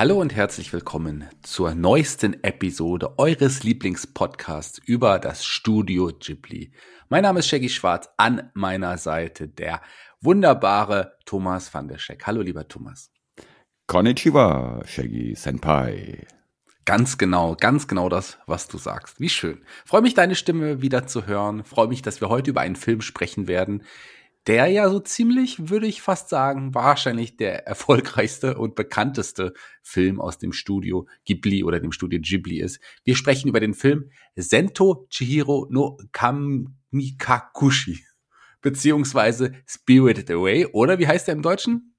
Hallo und herzlich willkommen zur neuesten Episode eures Lieblingspodcasts über das Studio Ghibli. Mein Name ist Shaggy Schwarz, an meiner Seite der wunderbare Thomas van der Scheck. Hallo lieber Thomas. Konnichiwa, Shaggy Senpai. Ganz genau, ganz genau das, was du sagst. Wie schön. Freue mich, deine Stimme wieder zu hören. Freue mich, dass wir heute über einen Film sprechen werden, der ja so ziemlich, würde ich fast sagen, wahrscheinlich der erfolgreichste und bekannteste Film aus dem Studio Ghibli oder dem Studio Ghibli ist. Wir sprechen über den Film Sento Chihiro no Kamikakushi, beziehungsweise Spirited Away, oder wie heißt der im Deutschen?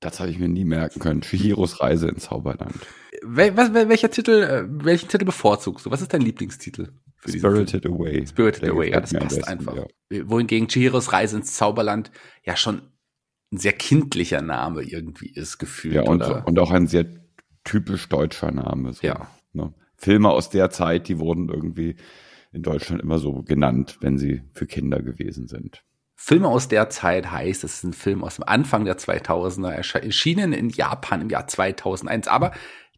Das habe ich mir nie merken können. Chihiros Reise ins Zauberland. Wel welcher Titel, äh, welchen Titel bevorzugst du? Was ist dein Lieblingstitel? Spirited Away. Spirited Der Away, ja, das passt besten, einfach. Ja. Wohingegen Chihiros Reise ins Zauberland ja schon ein sehr kindlicher Name irgendwie ist, gefühlt. Ja, und, oder? und auch ein sehr typisch deutscher Name. So, ja. Ne? Filme aus der Zeit, die wurden irgendwie in Deutschland immer so genannt, wenn sie für Kinder gewesen sind. Filme aus der Zeit heißt, es ist ein Film aus dem Anfang der 2000er, erschienen in Japan im Jahr 2001, aber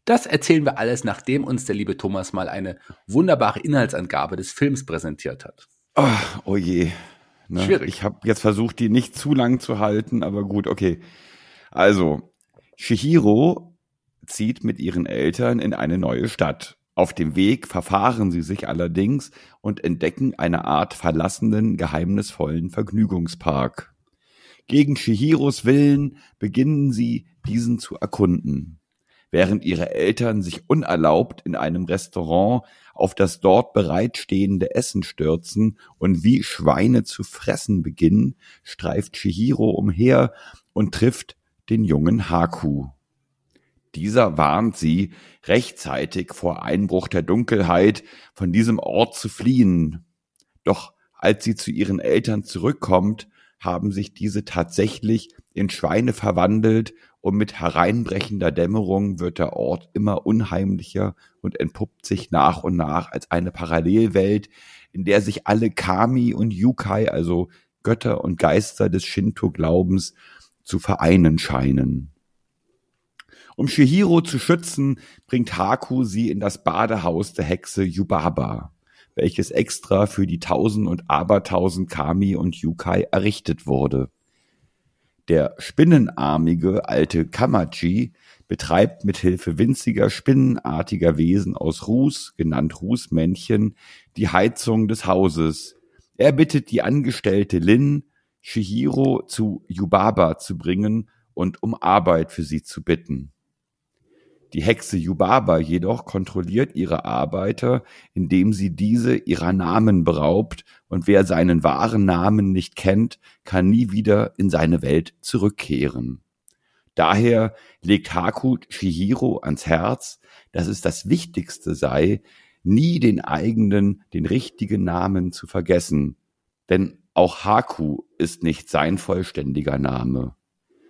das erzählen wir alles, nachdem uns der liebe Thomas mal eine wunderbare Inhaltsangabe des Films präsentiert hat. Oh, oh je. Ne? Schwierig. Ich habe jetzt versucht, die nicht zu lang zu halten, aber gut, okay. Also, Shihiro zieht mit ihren Eltern in eine neue Stadt. Auf dem Weg verfahren sie sich allerdings und entdecken eine Art verlassenen, geheimnisvollen Vergnügungspark. Gegen Shihiros Willen beginnen sie, diesen zu erkunden während ihre Eltern sich unerlaubt in einem Restaurant auf das dort bereitstehende Essen stürzen und wie Schweine zu fressen beginnen, streift Chihiro umher und trifft den jungen Haku. Dieser warnt sie, rechtzeitig vor Einbruch der Dunkelheit von diesem Ort zu fliehen. Doch als sie zu ihren Eltern zurückkommt, haben sich diese tatsächlich in Schweine verwandelt und mit hereinbrechender Dämmerung wird der Ort immer unheimlicher und entpuppt sich nach und nach als eine Parallelwelt, in der sich alle Kami und Yukai, also Götter und Geister des Shinto-Glaubens, zu vereinen scheinen. Um Shihiro zu schützen, bringt Haku sie in das Badehaus der Hexe Yubaba, welches extra für die tausend und abertausend Kami und Yukai errichtet wurde. Der spinnenarmige alte Kamachi betreibt mit Hilfe winziger spinnenartiger Wesen aus Ruß, genannt Rußmännchen, die Heizung des Hauses. Er bittet die Angestellte Lin, Shihiro zu Yubaba zu bringen und um Arbeit für sie zu bitten. Die Hexe Yubaba jedoch kontrolliert ihre Arbeiter, indem sie diese ihrer Namen beraubt, und wer seinen wahren Namen nicht kennt, kann nie wieder in seine Welt zurückkehren. Daher legt Haku Shihiro ans Herz, dass es das Wichtigste sei, nie den eigenen, den richtigen Namen zu vergessen, denn auch Haku ist nicht sein vollständiger Name.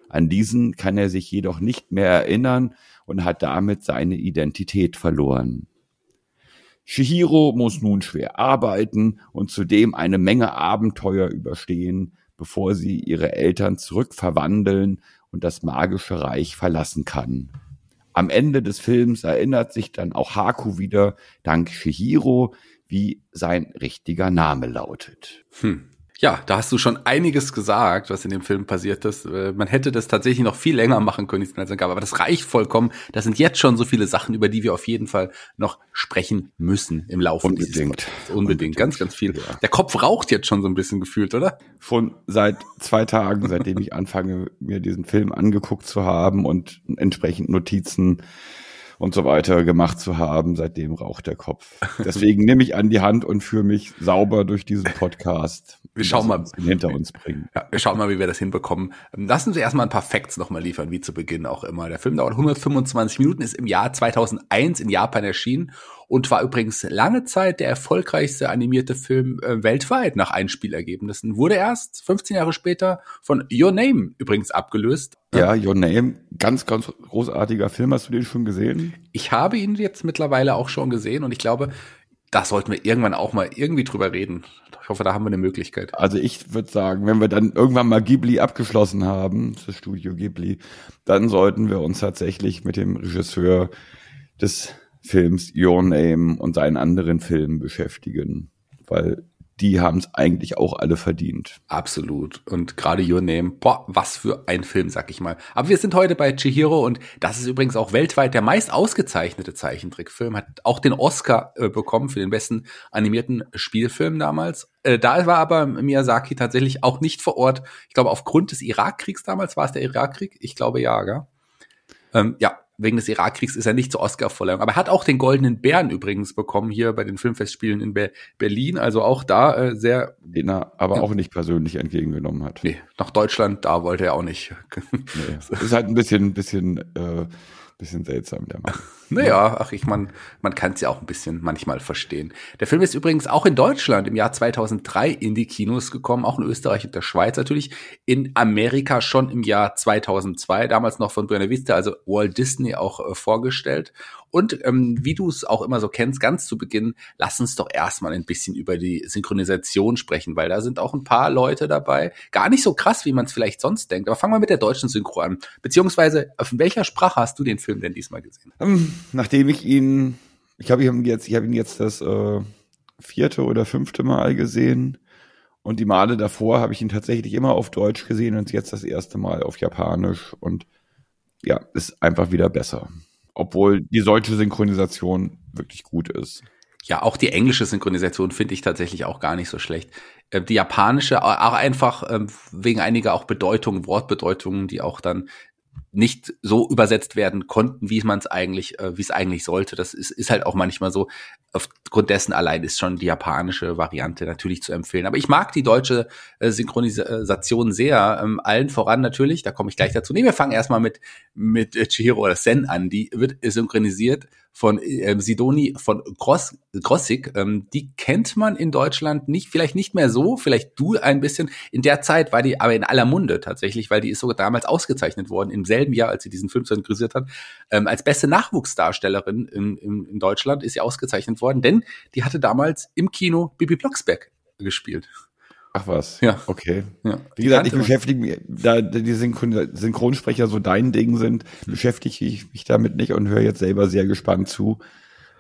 An diesen kann er sich jedoch nicht mehr erinnern und hat damit seine Identität verloren. Shihiro muss nun schwer arbeiten und zudem eine Menge Abenteuer überstehen, bevor sie ihre Eltern zurückverwandeln und das magische Reich verlassen kann. Am Ende des Films erinnert sich dann auch Haku wieder, dank Shihiro, wie sein richtiger Name lautet. Hm. Ja, da hast du schon einiges gesagt, was in dem Film passiert ist. Äh, man hätte das tatsächlich noch viel länger machen können, aber das reicht vollkommen. Das sind jetzt schon so viele Sachen, über die wir auf jeden Fall noch sprechen müssen im Laufe Unbedingt. dieses Unbedingt. Unbedingt, ganz, ganz viel. Ja. Der Kopf raucht jetzt schon so ein bisschen gefühlt, oder? Schon seit zwei Tagen, seitdem ich anfange, mir diesen Film angeguckt zu haben und entsprechend Notizen und so weiter gemacht zu haben. Seitdem raucht der Kopf. Deswegen nehme ich an die Hand und führe mich sauber durch diesen Podcast. Wir schauen mal, hinter uns bringen. Ja, wir schauen mal, wie wir das hinbekommen. Lassen Sie erstmal ein paar Facts nochmal liefern, wie zu Beginn auch immer. Der Film dauert 125 Minuten, ist im Jahr 2001 in Japan erschienen und war übrigens lange Zeit der erfolgreichste animierte Film äh, weltweit nach Einspielergebnissen. Wurde erst 15 Jahre später von Your Name übrigens abgelöst. Ja, Your Name, ganz, ganz großartiger Film. Hast du den schon gesehen? Ich habe ihn jetzt mittlerweile auch schon gesehen und ich glaube, da sollten wir irgendwann auch mal irgendwie drüber reden. Ich hoffe, da haben wir eine Möglichkeit. Also ich würde sagen, wenn wir dann irgendwann mal Ghibli abgeschlossen haben, das Studio Ghibli, dann sollten wir uns tatsächlich mit dem Regisseur des Films Your Name und seinen anderen Filmen beschäftigen, weil die haben es eigentlich auch alle verdient. Absolut. Und gerade Your Name, boah, was für ein Film, sag ich mal. Aber wir sind heute bei Chihiro und das ist übrigens auch weltweit der meist ausgezeichnete Zeichentrickfilm. Hat auch den Oscar äh, bekommen für den besten animierten Spielfilm damals. Äh, da war aber Miyazaki tatsächlich auch nicht vor Ort. Ich glaube, aufgrund des Irakkriegs damals war es der Irakkrieg. Ich glaube ja, gell? Ähm, ja, wegen des Irakkriegs ist er nicht zur Oscar-Verleihung. Aber er hat auch den Goldenen Bären übrigens bekommen hier bei den Filmfestspielen in Be Berlin. Also auch da äh, sehr. Den er aber ja. auch nicht persönlich entgegengenommen hat. Nee, nach Deutschland, da wollte er auch nicht. Nee. Ist halt ein bisschen, bisschen äh, bisschen seltsam, der Mann. Naja, ach, ich man, man kann es ja auch ein bisschen manchmal verstehen. Der Film ist übrigens auch in Deutschland im Jahr 2003 in die Kinos gekommen, auch in Österreich und der Schweiz natürlich, in Amerika schon im Jahr 2002, damals noch von Buena Vista, also Walt Disney auch äh, vorgestellt. Und ähm, wie du es auch immer so kennst, ganz zu Beginn, lass uns doch erstmal ein bisschen über die Synchronisation sprechen, weil da sind auch ein paar Leute dabei. Gar nicht so krass, wie man es vielleicht sonst denkt. Aber fangen wir mit der deutschen Synchro an. Beziehungsweise, auf welcher Sprache hast du den Film denn diesmal gesehen? Ähm, nachdem ich ihn, ich habe ihn jetzt, ich habe ihn jetzt das äh, vierte oder fünfte Mal gesehen. Und die Male davor habe ich ihn tatsächlich immer auf Deutsch gesehen und jetzt das erste Mal auf Japanisch. Und ja, ist einfach wieder besser obwohl die deutsche Synchronisation wirklich gut ist. Ja, auch die englische Synchronisation finde ich tatsächlich auch gar nicht so schlecht. Äh, die japanische auch einfach ähm, wegen einiger auch Bedeutungen, Wortbedeutungen, die auch dann nicht so übersetzt werden konnten, wie man es eigentlich, äh, wie es eigentlich sollte. Das ist, ist halt auch manchmal so. Aufgrund dessen allein ist schon die japanische Variante natürlich zu empfehlen. Aber ich mag die deutsche äh, Synchronisation sehr. Ähm, allen voran natürlich, da komme ich gleich dazu. Nee, wir fangen erstmal mit, mit Chihiro oder Sen an. Die wird synchronisiert von ähm, Sidoni von Gross, Grossig. Ähm, die kennt man in Deutschland nicht, vielleicht nicht mehr so, vielleicht du ein bisschen. In der Zeit war die aber in aller Munde tatsächlich, weil die ist sogar damals ausgezeichnet worden, im selben Jahr, als sie diesen Film synchronisiert hat. Ähm, als beste Nachwuchsdarstellerin in, in, in Deutschland ist sie ausgezeichnet worden, denn die hatte damals im Kino Bibi Blocksberg gespielt. Ach was. Ja. Okay. Ja. Wie gesagt, ich beschäftige mich, da die Synchron Synchronsprecher so dein Ding sind, hm. beschäftige ich mich damit nicht und höre jetzt selber sehr gespannt zu.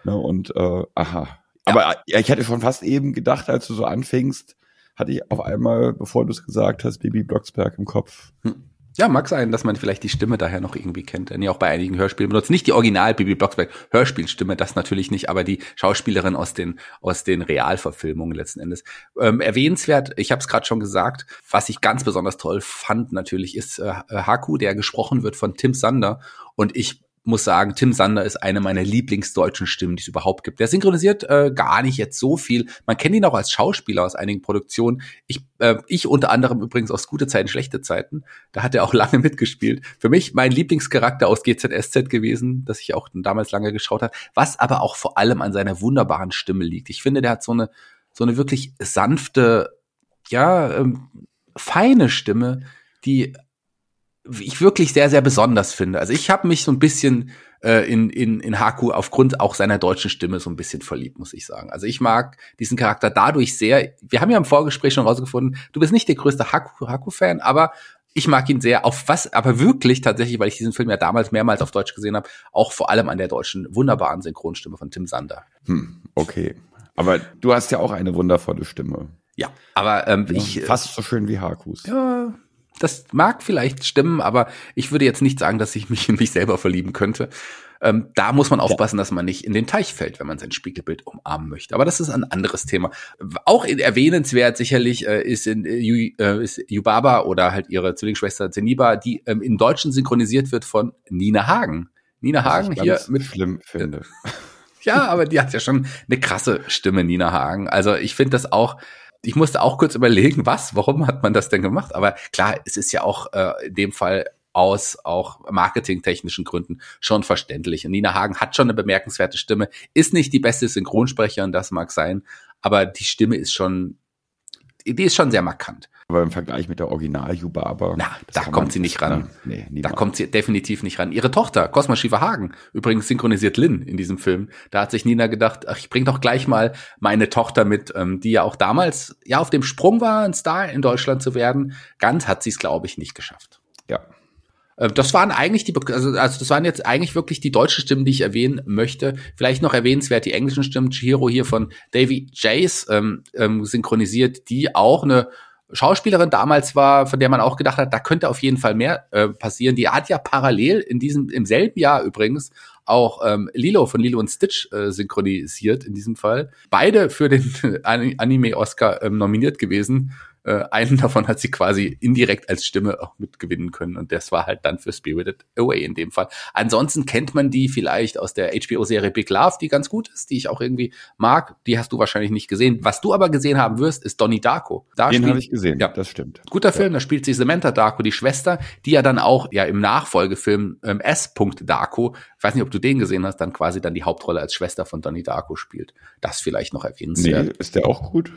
Ne, und äh, aha. Aber ja, ich hätte schon fast eben gedacht, als du so anfingst, hatte ich auf einmal, bevor du es gesagt hast, Baby Blocksberg im Kopf. Hm. Ja, mag sein, dass man vielleicht die Stimme daher noch irgendwie kennt. Denn ja auch bei einigen Hörspielen benutzt. Nicht die Original Bibi Blocksberg Hörspielstimme, das natürlich nicht, aber die Schauspielerin aus den aus den Realverfilmungen letzten Endes. Ähm, erwähnenswert, ich habe es gerade schon gesagt, was ich ganz besonders toll fand natürlich ist äh, Haku, der gesprochen wird von Tim Sander und ich muss sagen, Tim Sander ist eine meiner Lieblingsdeutschen Stimmen, die es überhaupt gibt. Der synchronisiert äh, gar nicht jetzt so viel. Man kennt ihn auch als Schauspieler aus einigen Produktionen. Ich, äh, ich unter anderem übrigens aus Gute Zeiten, Schlechte Zeiten. Da hat er auch lange mitgespielt. Für mich mein Lieblingscharakter aus GZSZ gewesen, das ich auch damals lange geschaut habe, was aber auch vor allem an seiner wunderbaren Stimme liegt. Ich finde, der hat so eine, so eine wirklich sanfte, ja, ähm, feine Stimme, die ich wirklich sehr, sehr besonders finde. Also ich habe mich so ein bisschen äh, in, in, in Haku aufgrund auch seiner deutschen Stimme so ein bisschen verliebt, muss ich sagen. Also ich mag diesen Charakter dadurch sehr. Wir haben ja im Vorgespräch schon rausgefunden, du bist nicht der größte Haku-Fan, aber ich mag ihn sehr, auf was, aber wirklich tatsächlich, weil ich diesen Film ja damals mehrmals auf Deutsch gesehen habe, auch vor allem an der deutschen wunderbaren Synchronstimme von Tim Sander. Hm, okay. Aber du hast ja auch eine wundervolle Stimme. Ja, aber ähm, ja, ich. Fast so schön wie Hakus. Ja, das mag vielleicht stimmen, aber ich würde jetzt nicht sagen, dass ich mich in mich selber verlieben könnte. Ähm, da muss man aufpassen, ja. dass man nicht in den Teich fällt, wenn man sein Spiegelbild umarmen möchte. Aber das ist ein anderes Thema. Auch erwähnenswert sicherlich äh, ist, in, äh, äh, ist Yubaba oder halt ihre Zwillingsschwester Zeniba, die ähm, im Deutschen synchronisiert wird von Nina Hagen. Nina Hagen hier mit schlimm finde. Ja, aber die hat ja schon eine krasse Stimme, Nina Hagen. Also ich finde das auch, ich musste auch kurz überlegen, was, warum hat man das denn gemacht? Aber klar, es ist ja auch äh, in dem Fall aus auch marketingtechnischen Gründen schon verständlich. Und Nina Hagen hat schon eine bemerkenswerte Stimme, ist nicht die beste Synchronsprecherin, das mag sein, aber die Stimme ist schon, die ist schon sehr markant. Aber im Vergleich mit der Original Yubaba. Na, da kommt sie nicht ran. Nee, da kommt sie definitiv nicht ran. Ihre Tochter, Cosma Hagen, übrigens synchronisiert Lynn in diesem Film. Da hat sich Nina gedacht, ach, ich bring doch gleich mal meine Tochter mit, ähm, die ja auch damals ja auf dem Sprung war, ein Star in Deutschland zu werden. Ganz hat sie es, glaube ich, nicht geschafft. Ja. Äh, das waren eigentlich die, also, also das waren jetzt eigentlich wirklich die deutschen Stimmen, die ich erwähnen möchte. Vielleicht noch erwähnenswert die englischen Stimmen. Chihiro hier von Davy Jace ähm, ähm, synchronisiert, die auch eine Schauspielerin damals war, von der man auch gedacht hat, da könnte auf jeden Fall mehr äh, passieren. Die hat ja parallel in diesem, im selben Jahr übrigens auch ähm, Lilo von Lilo und Stitch äh, synchronisiert in diesem Fall. Beide für den Anime-Oscar ähm, nominiert gewesen. Äh, einen davon hat sie quasi indirekt als Stimme auch mitgewinnen können und das war halt dann für Spirited Away in dem Fall. Ansonsten kennt man die vielleicht aus der HBO-Serie Big Love, die ganz gut ist, die ich auch irgendwie mag. Die hast du wahrscheinlich nicht gesehen. Was du aber gesehen haben wirst, ist Donnie Darko. Da Den habe ich gesehen, ja, das stimmt. Guter Film, da spielt sie Samantha Darko, die Schwester, die ja dann auch ja im Nachfolgefilm ähm, S. Darko, ich weiß nicht, ob du den gesehen hast, dann quasi dann die Hauptrolle als Schwester von Donnie Darko spielt. Das vielleicht noch erwähnenswert. Nee, ist der auch gut?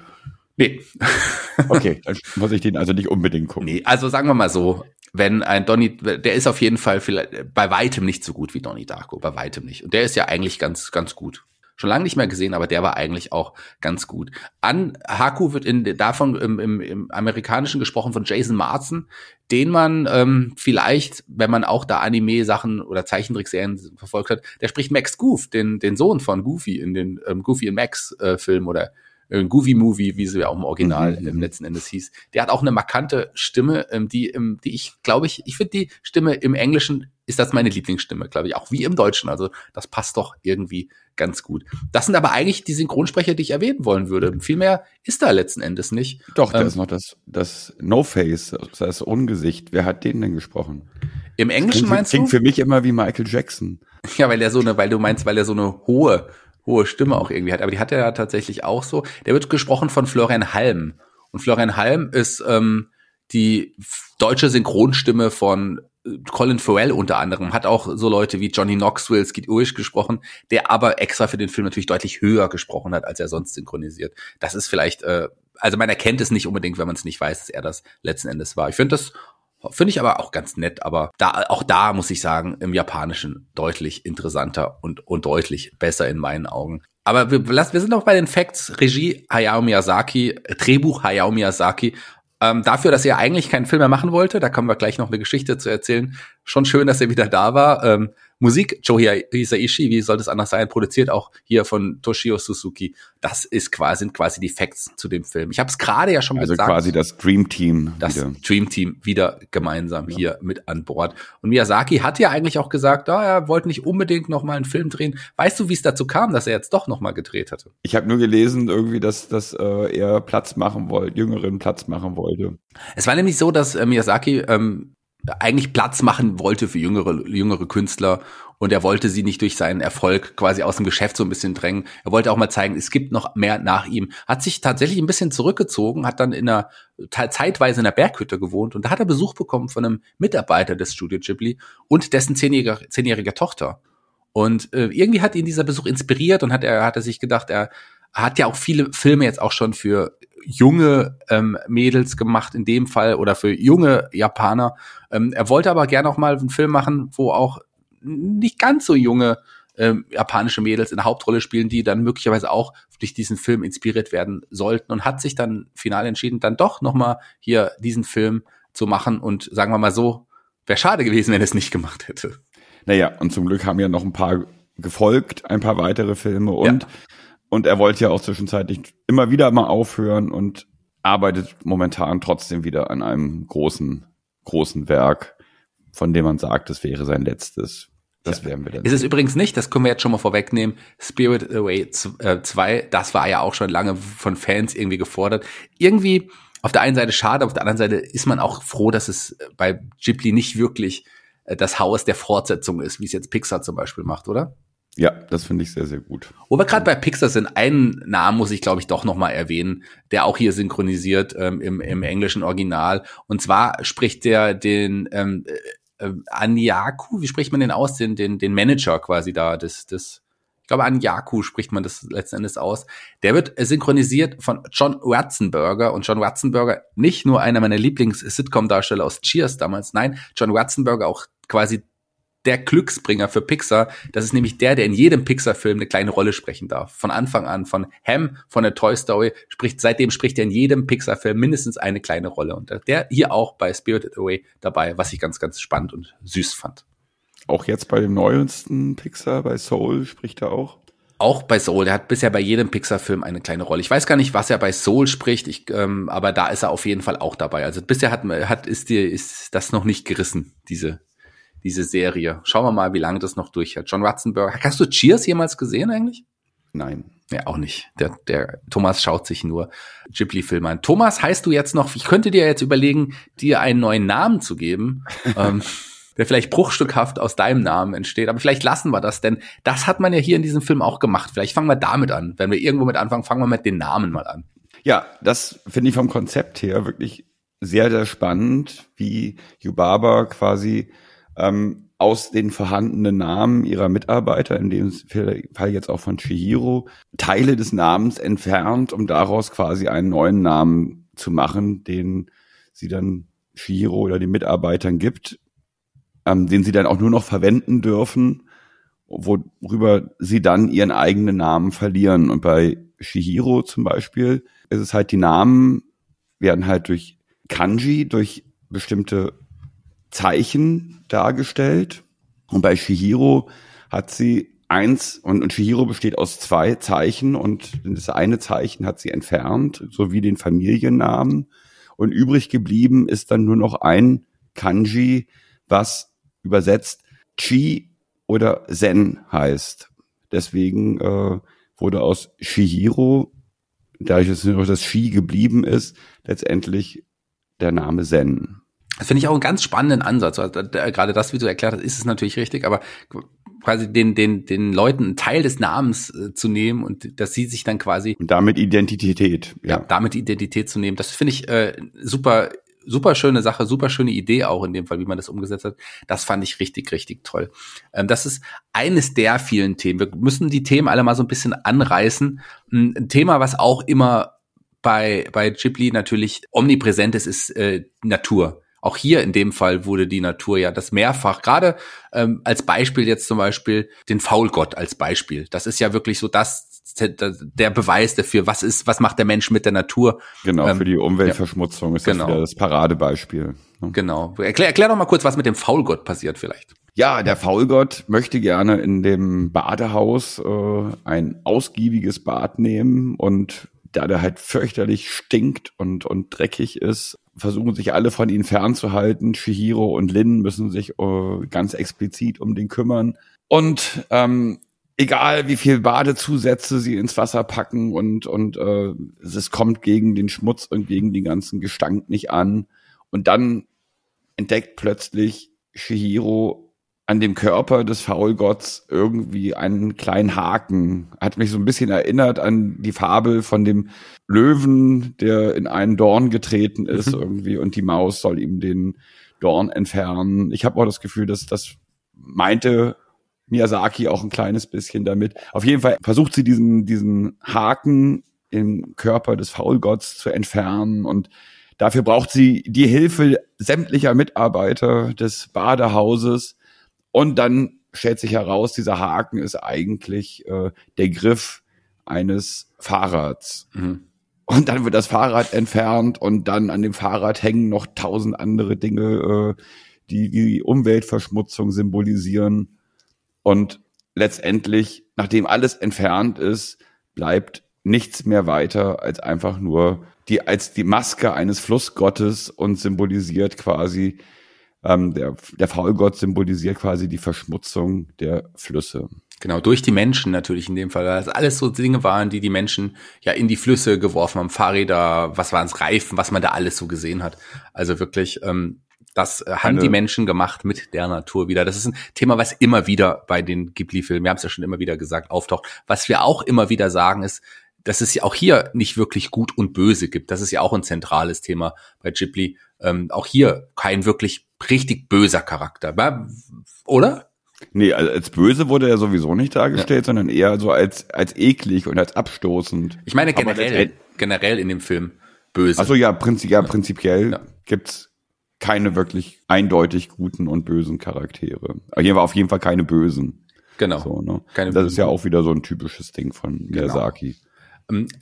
Nee. okay, dann muss ich den also nicht unbedingt gucken. Nee, also sagen wir mal so, wenn ein Donny, der ist auf jeden Fall vielleicht bei weitem nicht so gut wie Donny Darko, bei weitem nicht. Und der ist ja eigentlich ganz, ganz gut. Schon lange nicht mehr gesehen, aber der war eigentlich auch ganz gut. An Haku wird in davon im, im, im amerikanischen gesprochen von Jason Marston, den man ähm, vielleicht, wenn man auch da Anime-Sachen oder Zeichentrickserien verfolgt hat, der spricht Max Goof, den, den Sohn von Goofy in den ähm, Goofy und Max äh, oder äh, Goofy Movie, wie sie ja auch im Original mhm. im letzten Endes hieß. Der hat auch eine markante Stimme, ähm, die, ähm, die ich glaube ich, ich finde die Stimme im Englischen ist das meine Lieblingsstimme, glaube ich, auch wie im Deutschen. Also das passt doch irgendwie ganz gut. Das sind aber eigentlich die Synchronsprecher, die ich erwähnen wollen würde. Viel mehr ist da letzten Endes nicht. Doch, da ähm, ist noch das, das No-Face, das Ungesicht. Wer hat den denn gesprochen? Im Englischen klingt, meinst klingt du? Klingt für mich immer wie Michael Jackson. Ja, weil er so eine, weil du meinst, weil er so eine hohe hohe Stimme auch irgendwie hat. Aber die hat er ja tatsächlich auch so. Der wird gesprochen von Florian Halm. Und Florian Halm ist ähm, die deutsche Synchronstimme von äh, Colin Farrell unter anderem, hat auch so Leute wie Johnny Knoxville, Skid Ulrich gesprochen, der aber extra für den Film natürlich deutlich höher gesprochen hat, als er sonst synchronisiert. Das ist vielleicht, äh, also man erkennt es nicht unbedingt, wenn man es nicht weiß, dass er das letzten Endes war. Ich finde das Finde ich aber auch ganz nett, aber da, auch da muss ich sagen, im Japanischen deutlich interessanter und, und deutlich besser in meinen Augen. Aber wir, wir sind auch bei den Facts. Regie Hayao Miyazaki, Drehbuch Hayao Miyazaki. Ähm, dafür, dass er eigentlich keinen Film mehr machen wollte, da kommen wir gleich noch eine Geschichte zu erzählen. Schon schön, dass er wieder da war. Ähm, Musik, Joe Hisaishi, wie soll das anders sein, produziert auch hier von Toshio Suzuki. Das ist quasi, sind quasi die Facts zu dem Film. Ich habe es gerade ja schon also gesagt. Also quasi das Dream Team. Das wieder. Dream Team wieder gemeinsam ja. hier mit an Bord. Und Miyazaki hat ja eigentlich auch gesagt, ah, er wollte nicht unbedingt noch mal einen Film drehen. Weißt du, wie es dazu kam, dass er jetzt doch noch mal gedreht hatte? Ich habe nur gelesen, irgendwie, dass, dass äh, er Platz machen wollte, jüngeren Platz machen wollte. Es war nämlich so, dass äh, Miyazaki ähm, eigentlich Platz machen wollte für jüngere, jüngere Künstler und er wollte sie nicht durch seinen Erfolg quasi aus dem Geschäft so ein bisschen drängen. Er wollte auch mal zeigen, es gibt noch mehr nach ihm. Hat sich tatsächlich ein bisschen zurückgezogen, hat dann in einer zeitweise in einer Berghütte gewohnt und da hat er Besuch bekommen von einem Mitarbeiter des Studio Ghibli und dessen zehnjähriger, zehnjähriger Tochter. Und äh, irgendwie hat ihn dieser Besuch inspiriert und hat er hat er sich gedacht, er hat ja auch viele Filme jetzt auch schon für junge ähm, Mädels gemacht in dem Fall oder für junge Japaner. Ähm, er wollte aber gerne auch mal einen Film machen, wo auch nicht ganz so junge ähm, japanische Mädels in der Hauptrolle spielen, die dann möglicherweise auch durch diesen Film inspiriert werden sollten und hat sich dann final entschieden, dann doch nochmal hier diesen Film zu machen und sagen wir mal so, wäre schade gewesen, wenn er es nicht gemacht hätte. Naja, und zum Glück haben ja noch ein paar gefolgt, ein paar weitere Filme und ja. Und er wollte ja auch zwischenzeitlich immer wieder mal aufhören und arbeitet momentan trotzdem wieder an einem großen, großen Werk, von dem man sagt, es wäre sein letztes. Das werden wir dann. Ist es übrigens nicht, das können wir jetzt schon mal vorwegnehmen. Spirit Away 2, äh, das war ja auch schon lange von Fans irgendwie gefordert. Irgendwie auf der einen Seite schade, auf der anderen Seite ist man auch froh, dass es bei Ghibli nicht wirklich äh, das Haus der Fortsetzung ist, wie es jetzt Pixar zum Beispiel macht, oder? Ja, das finde ich sehr, sehr gut. Wo wir gerade bei Pixar sind, einen Namen muss ich, glaube ich, doch noch mal erwähnen, der auch hier synchronisiert ähm, im, im englischen Original. Und zwar spricht der den ähm, äh, äh Anyaku, wie spricht man den aus, den, den, den Manager quasi da des, des ich glaube, Anyaku spricht man das letzten Endes aus. Der wird synchronisiert von John Ratzenberger und John Ratzenberger nicht nur einer meiner Lieblings-Sitcom-Darsteller aus Cheers damals, nein, John Ratzenberger auch quasi der Glücksbringer für Pixar. Das ist nämlich der, der in jedem Pixar-Film eine kleine Rolle sprechen darf. Von Anfang an, von Ham, von der Toy Story, spricht, seitdem spricht er in jedem Pixar-Film mindestens eine kleine Rolle. Und der hier auch bei Spirited Away dabei, was ich ganz, ganz spannend und süß fand. Auch jetzt bei dem neuesten Pixar, bei Soul, spricht er auch? Auch bei Soul, der hat bisher bei jedem Pixar-Film eine kleine Rolle. Ich weiß gar nicht, was er bei Soul spricht, ich, ähm, aber da ist er auf jeden Fall auch dabei. Also bisher hat, hat ist dir ist das noch nicht gerissen, diese diese Serie. Schauen wir mal, wie lange das noch durchhält. John Ratzenberger. Hast du Cheers jemals gesehen eigentlich? Nein. Ja, auch nicht. Der, der Thomas schaut sich nur Ghibli-Filme an. Thomas, heißt du jetzt noch, ich könnte dir jetzt überlegen, dir einen neuen Namen zu geben, ähm, der vielleicht bruchstückhaft aus deinem Namen entsteht. Aber vielleicht lassen wir das, denn das hat man ja hier in diesem Film auch gemacht. Vielleicht fangen wir damit an. Wenn wir irgendwo mit anfangen, fangen wir mit den Namen mal an. Ja, das finde ich vom Konzept her wirklich sehr, sehr spannend, wie Yubaba quasi ähm, aus den vorhandenen Namen ihrer Mitarbeiter, in dem Fall jetzt auch von Chihiro, Teile des Namens entfernt, um daraus quasi einen neuen Namen zu machen, den sie dann Chihiro oder den Mitarbeitern gibt, ähm, den sie dann auch nur noch verwenden dürfen, worüber sie dann ihren eigenen Namen verlieren. Und bei Shihiro zum Beispiel ist es halt, die Namen werden halt durch Kanji, durch bestimmte Zeichen dargestellt. Und bei Shihiro hat sie eins, und, und Shihiro besteht aus zwei Zeichen und das eine Zeichen hat sie entfernt, sowie den Familiennamen. Und übrig geblieben ist dann nur noch ein Kanji, was übersetzt Chi oder Zen heißt. Deswegen äh, wurde aus Shihiro, dadurch, dass nur das Shi geblieben ist, letztendlich der Name Zen. Das finde ich auch einen ganz spannenden Ansatz. Also, gerade das, wie du erklärt hast, ist es natürlich richtig, aber quasi den, den, den Leuten einen Teil des Namens äh, zu nehmen und dass sie sich dann quasi. Und damit Identität. Ja, ja damit Identität zu nehmen. Das finde ich äh, super, super schöne Sache, super schöne Idee auch in dem Fall, wie man das umgesetzt hat. Das fand ich richtig, richtig toll. Ähm, das ist eines der vielen Themen. Wir müssen die Themen alle mal so ein bisschen anreißen. Ein Thema, was auch immer bei, bei Ghibli natürlich omnipräsent ist, ist äh, Natur. Auch hier in dem Fall wurde die Natur ja das mehrfach, gerade ähm, als Beispiel jetzt zum Beispiel den Faulgott als Beispiel. Das ist ja wirklich so das der Beweis dafür, was ist, was macht der Mensch mit der Natur. Genau, ähm, für die Umweltverschmutzung ja, ist das genau. wieder das Paradebeispiel. Ne? Genau. Erklär, erklär doch mal kurz, was mit dem Faulgott passiert vielleicht. Ja, der Faulgott möchte gerne in dem Badehaus äh, ein ausgiebiges Bad nehmen und da der halt fürchterlich stinkt und, und dreckig ist, versuchen sich alle von ihnen fernzuhalten. Shihiro und Lin müssen sich äh, ganz explizit um den kümmern. Und ähm, egal wie viel Badezusätze sie ins Wasser packen und, und äh, es kommt gegen den Schmutz und gegen den ganzen Gestank nicht an. Und dann entdeckt plötzlich Shihiro an dem Körper des Faulgotts irgendwie einen kleinen Haken. Hat mich so ein bisschen erinnert an die Fabel von dem Löwen, der in einen Dorn getreten ist mhm. irgendwie und die Maus soll ihm den Dorn entfernen. Ich habe auch das Gefühl, dass das meinte Miyazaki auch ein kleines bisschen damit. Auf jeden Fall versucht sie diesen, diesen Haken im Körper des Faulgotts zu entfernen und dafür braucht sie die Hilfe sämtlicher Mitarbeiter des Badehauses und dann stellt sich heraus, dieser Haken ist eigentlich äh, der Griff eines Fahrrads. Mhm. Und dann wird das Fahrrad entfernt und dann an dem Fahrrad hängen noch tausend andere Dinge, äh, die die Umweltverschmutzung symbolisieren. Und letztendlich, nachdem alles entfernt ist, bleibt nichts mehr weiter als einfach nur die als die Maske eines Flussgottes und symbolisiert quasi ähm, der, der Faulgott symbolisiert quasi die Verschmutzung der Flüsse. Genau, durch die Menschen natürlich in dem Fall, weil das alles so Dinge waren, die die Menschen ja in die Flüsse geworfen haben, Fahrräder, was waren es, Reifen, was man da alles so gesehen hat. Also wirklich ähm, Das äh, haben Eine, die Menschen gemacht mit der Natur wieder. Das ist ein Thema, was immer wieder bei den Ghibli-Filmen, wir haben es ja schon immer wieder gesagt, auftaucht. Was wir auch immer wieder sagen ist, dass es ja auch hier nicht wirklich gut und böse gibt. Das ist ja auch ein zentrales Thema bei Ghibli. Ähm, auch hier kein wirklich richtig böser Charakter, oder? Nee, als böse wurde er sowieso nicht dargestellt, ja. sondern eher so als, als eklig und als abstoßend. Ich meine generell, generell in dem Film böse. Also ja, prinzip, ja, prinzipiell ja. gibt's keine wirklich eindeutig guten und bösen Charaktere. Aber auf jeden Fall keine bösen. Genau. So, ne? keine das bösen. ist ja auch wieder so ein typisches Ding von genau. Miyazaki. Genau.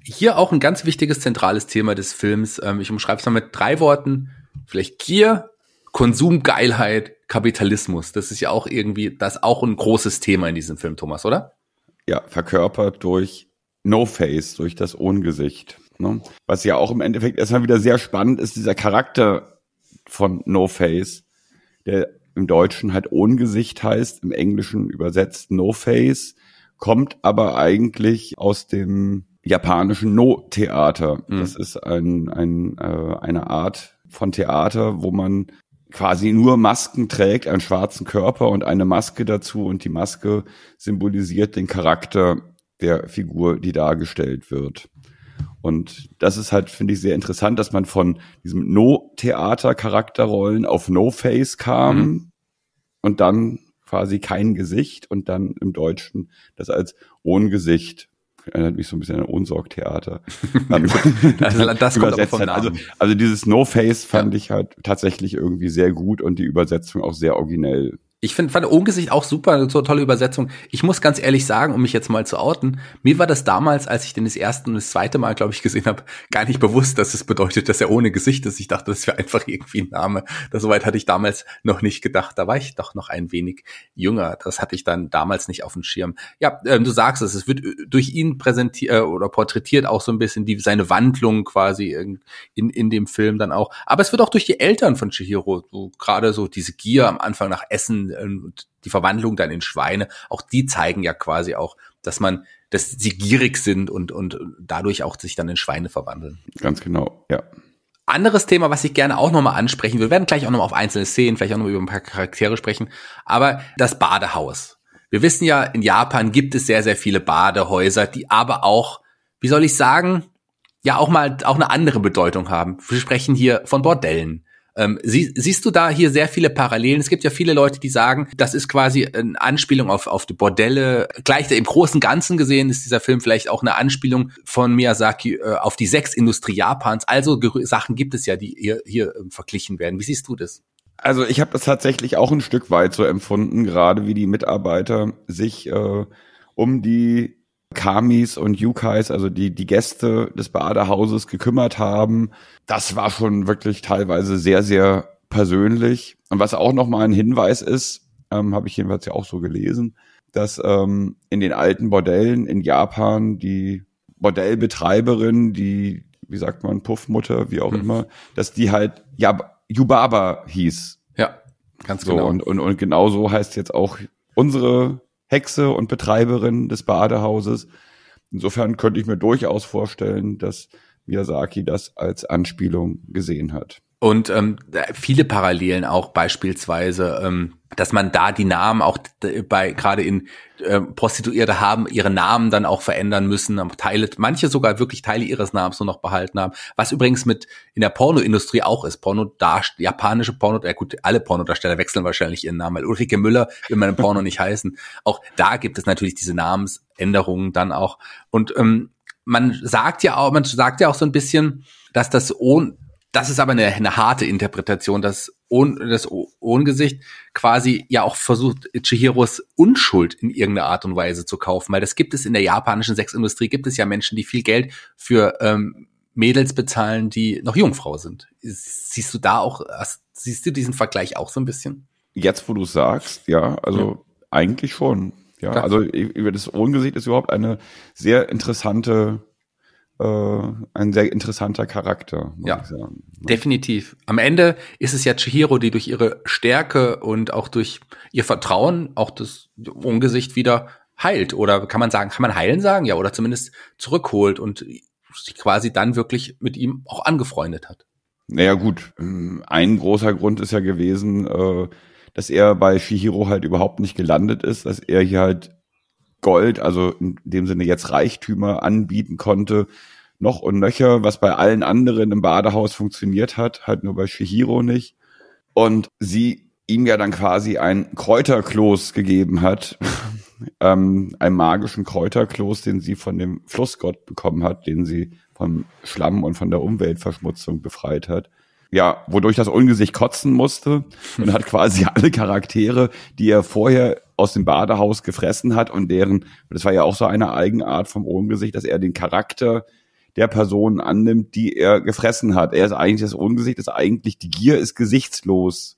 Hier auch ein ganz wichtiges zentrales Thema des Films. Ähm, ich umschreibe es mal mit drei Worten. Vielleicht Gier, Konsumgeilheit, Kapitalismus. Das ist ja auch irgendwie, das auch ein großes Thema in diesem Film, Thomas, oder? Ja, verkörpert durch No Face, durch das Ohngesicht. Ne? Was ja auch im Endeffekt erstmal wieder sehr spannend ist, dieser Charakter von No Face, der im Deutschen halt Ohngesicht heißt, im Englischen übersetzt No Face, kommt aber eigentlich aus dem japanischen No-Theater. Mhm. Das ist ein, ein, äh, eine Art von Theater, wo man quasi nur Masken trägt, einen schwarzen Körper und eine Maske dazu und die Maske symbolisiert den Charakter der Figur, die dargestellt wird. Und das ist halt, finde ich, sehr interessant, dass man von diesem No-Theater-Charakterrollen auf No-Face kam mhm. und dann quasi kein Gesicht und dann im Deutschen das als ohne Gesicht erinnert mich so ein bisschen an Ohnsorg-Theater. also, das kommt aber vom Namen. Also, also dieses No-Face fand ja. ich halt tatsächlich irgendwie sehr gut und die Übersetzung auch sehr originell. Ich finde, fand Ohngesicht auch super, so tolle Übersetzung. Ich muss ganz ehrlich sagen, um mich jetzt mal zu outen, mir war das damals, als ich den das erste und das zweite Mal, glaube ich, gesehen habe, gar nicht bewusst, dass es bedeutet, dass er ohne Gesicht ist. Ich dachte, das wäre einfach irgendwie ein Name. Das soweit hatte ich damals noch nicht gedacht. Da war ich doch noch ein wenig jünger. Das hatte ich dann damals nicht auf dem Schirm. Ja, äh, du sagst es, es wird durch ihn präsentiert äh, oder porträtiert auch so ein bisschen die seine Wandlung quasi in, in, in dem Film dann auch. Aber es wird auch durch die Eltern von Chihiro, so gerade so diese Gier am Anfang nach Essen ähm, und die Verwandlung dann in Schweine, auch die zeigen ja quasi auch, dass man, dass sie gierig sind und, und dadurch auch sich dann in Schweine verwandeln. Ganz genau, ja. Anderes Thema, was ich gerne auch nochmal ansprechen will, wir werden gleich auch nochmal auf einzelne Szenen, vielleicht auch nochmal über ein paar Charaktere sprechen, aber das Badehaus. Wir wissen ja, in Japan gibt es sehr, sehr viele Badehäuser, die aber auch, wie soll ich sagen, ja auch mal auch eine andere Bedeutung haben. Wir sprechen hier von Bordellen. Ähm, sie, siehst du da hier sehr viele Parallelen? Es gibt ja viele Leute, die sagen, das ist quasi eine Anspielung auf, auf die Bordelle. Gleich im großen Ganzen gesehen ist dieser Film vielleicht auch eine Anspielung von Miyazaki äh, auf die Sexindustrie Japans. Also Sachen gibt es ja, die hier, hier äh, verglichen werden. Wie siehst du das? Also ich habe das tatsächlich auch ein Stück weit so empfunden, gerade wie die Mitarbeiter sich äh, um die Kamis und Yukais, also die, die Gäste des Badehauses gekümmert haben. Das war schon wirklich teilweise sehr, sehr persönlich. Und was auch nochmal ein Hinweis ist, ähm, habe ich jedenfalls ja auch so gelesen, dass ähm, in den alten Bordellen in Japan die Bordellbetreiberin, die, wie sagt man, Puffmutter, wie auch mhm. immer, dass die halt ja, Yubaba hieß. Ja, ganz so, genau. Und, und, und genau so heißt jetzt auch unsere Hexe und Betreiberin des Badehauses. Insofern könnte ich mir durchaus vorstellen, dass Miyazaki das als Anspielung gesehen hat. Und ähm, viele Parallelen auch beispielsweise, ähm, dass man da die Namen auch bei gerade in äh, Prostituierte haben ihre Namen dann auch verändern müssen, Teile, manche sogar wirklich Teile ihres Namens nur noch behalten haben. Was übrigens mit in der Pornoindustrie auch ist. Porno japanische Porno, ja gut, alle Pornodarsteller wechseln wahrscheinlich ihren Namen, weil Ulrike Müller will man im Porno nicht heißen. Auch da gibt es natürlich diese Namensänderungen dann auch. Und ähm, man sagt ja auch, man sagt ja auch so ein bisschen, dass das ohne das ist aber eine, eine harte Interpretation, dass ohn, das Ohngesicht quasi ja auch versucht, Chihiros Unschuld in irgendeiner Art und Weise zu kaufen, weil das gibt es in der japanischen Sexindustrie, gibt es ja Menschen, die viel Geld für ähm, Mädels bezahlen, die noch Jungfrau sind. Siehst du da auch, siehst du diesen Vergleich auch so ein bisschen? Jetzt, wo du sagst, ja, also ja. eigentlich schon. Ja, Klar. also über das Ohngesicht ist überhaupt eine sehr interessante ein sehr interessanter Charakter. ja, definitiv. Am Ende ist es ja Chihiro, die durch ihre Stärke und auch durch ihr Vertrauen auch das Ungesicht wieder heilt. Oder kann man sagen, kann man heilen sagen? Ja, oder zumindest zurückholt und sich quasi dann wirklich mit ihm auch angefreundet hat. Naja gut, ein großer Grund ist ja gewesen, äh, dass er bei Shihiro halt überhaupt nicht gelandet ist, dass er hier halt Gold, also in dem Sinne jetzt Reichtümer anbieten konnte, noch und nöcher, was bei allen anderen im Badehaus funktioniert hat, halt nur bei Shihiro nicht. Und sie ihm ja dann quasi ein Kräuterkloß gegeben hat, ähm, einen magischen Kräuterkloß, den sie von dem Flussgott bekommen hat, den sie vom Schlamm und von der Umweltverschmutzung befreit hat. Ja, wodurch das Ungesicht kotzen musste und hat quasi alle Charaktere, die er vorher aus dem Badehaus gefressen hat und deren, das war ja auch so eine Eigenart vom Ungesicht, dass er den Charakter der Person annimmt, die er gefressen hat. Er ist eigentlich das Ungesicht, ist eigentlich, die Gier ist gesichtslos.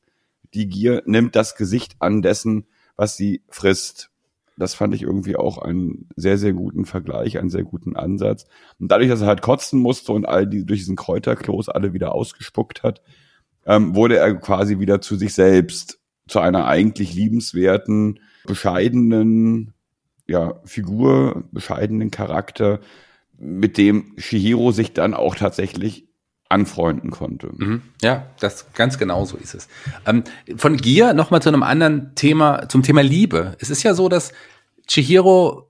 Die Gier nimmt das Gesicht an dessen, was sie frisst. Das fand ich irgendwie auch einen sehr, sehr guten Vergleich, einen sehr guten Ansatz. Und dadurch, dass er halt kotzen musste und all die durch diesen Kräuterkloß alle wieder ausgespuckt hat, ähm, wurde er quasi wieder zu sich selbst, zu einer eigentlich liebenswerten, bescheidenen ja, Figur, bescheidenen Charakter, mit dem Shihiro sich dann auch tatsächlich anfreunden konnte. Mhm. Ja, das ganz genau so ist es. Ähm, von Gier nochmal zu einem anderen Thema, zum Thema Liebe. Es ist ja so, dass Chihiro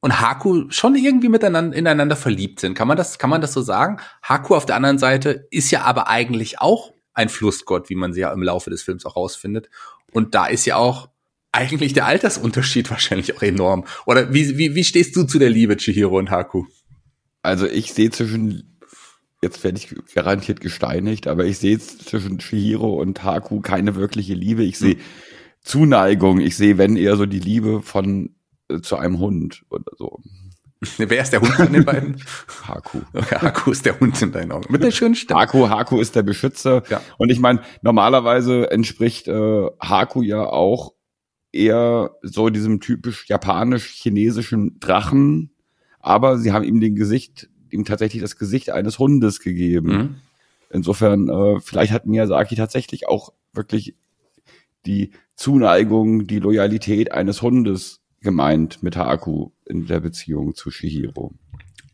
und Haku schon irgendwie miteinander ineinander verliebt sind. Kann man das, kann man das so sagen? Haku auf der anderen Seite ist ja aber eigentlich auch ein Flussgott, wie man sie ja im Laufe des Films auch rausfindet. Und da ist ja auch eigentlich der Altersunterschied wahrscheinlich auch enorm. Oder wie, wie, wie stehst du zu der Liebe, Chihiro und Haku? Also ich sehe zwischen, jetzt werde ich garantiert gesteinigt, aber ich sehe zwischen Chihiro und Haku keine wirkliche Liebe. Ich sehe hm. Zuneigung. Ich sehe, wenn eher so die Liebe von äh, zu einem Hund oder so. Wer ist der Hund von den beiden? Haku. Okay, Haku ist der Hund in deinen Augen. Mit der schönen Stimme. Haku, Haku ist der Beschützer. Ja. Und ich meine, normalerweise entspricht äh, Haku ja auch eher so diesem typisch japanisch-chinesischen Drachen. Aber sie haben ihm den Gesicht, ihm tatsächlich das Gesicht eines Hundes gegeben. Mhm. Insofern, äh, vielleicht hat Miyazaki tatsächlich auch wirklich die Zuneigung, die Loyalität eines Hundes gemeint mit Haku in der Beziehung zu Shihiro.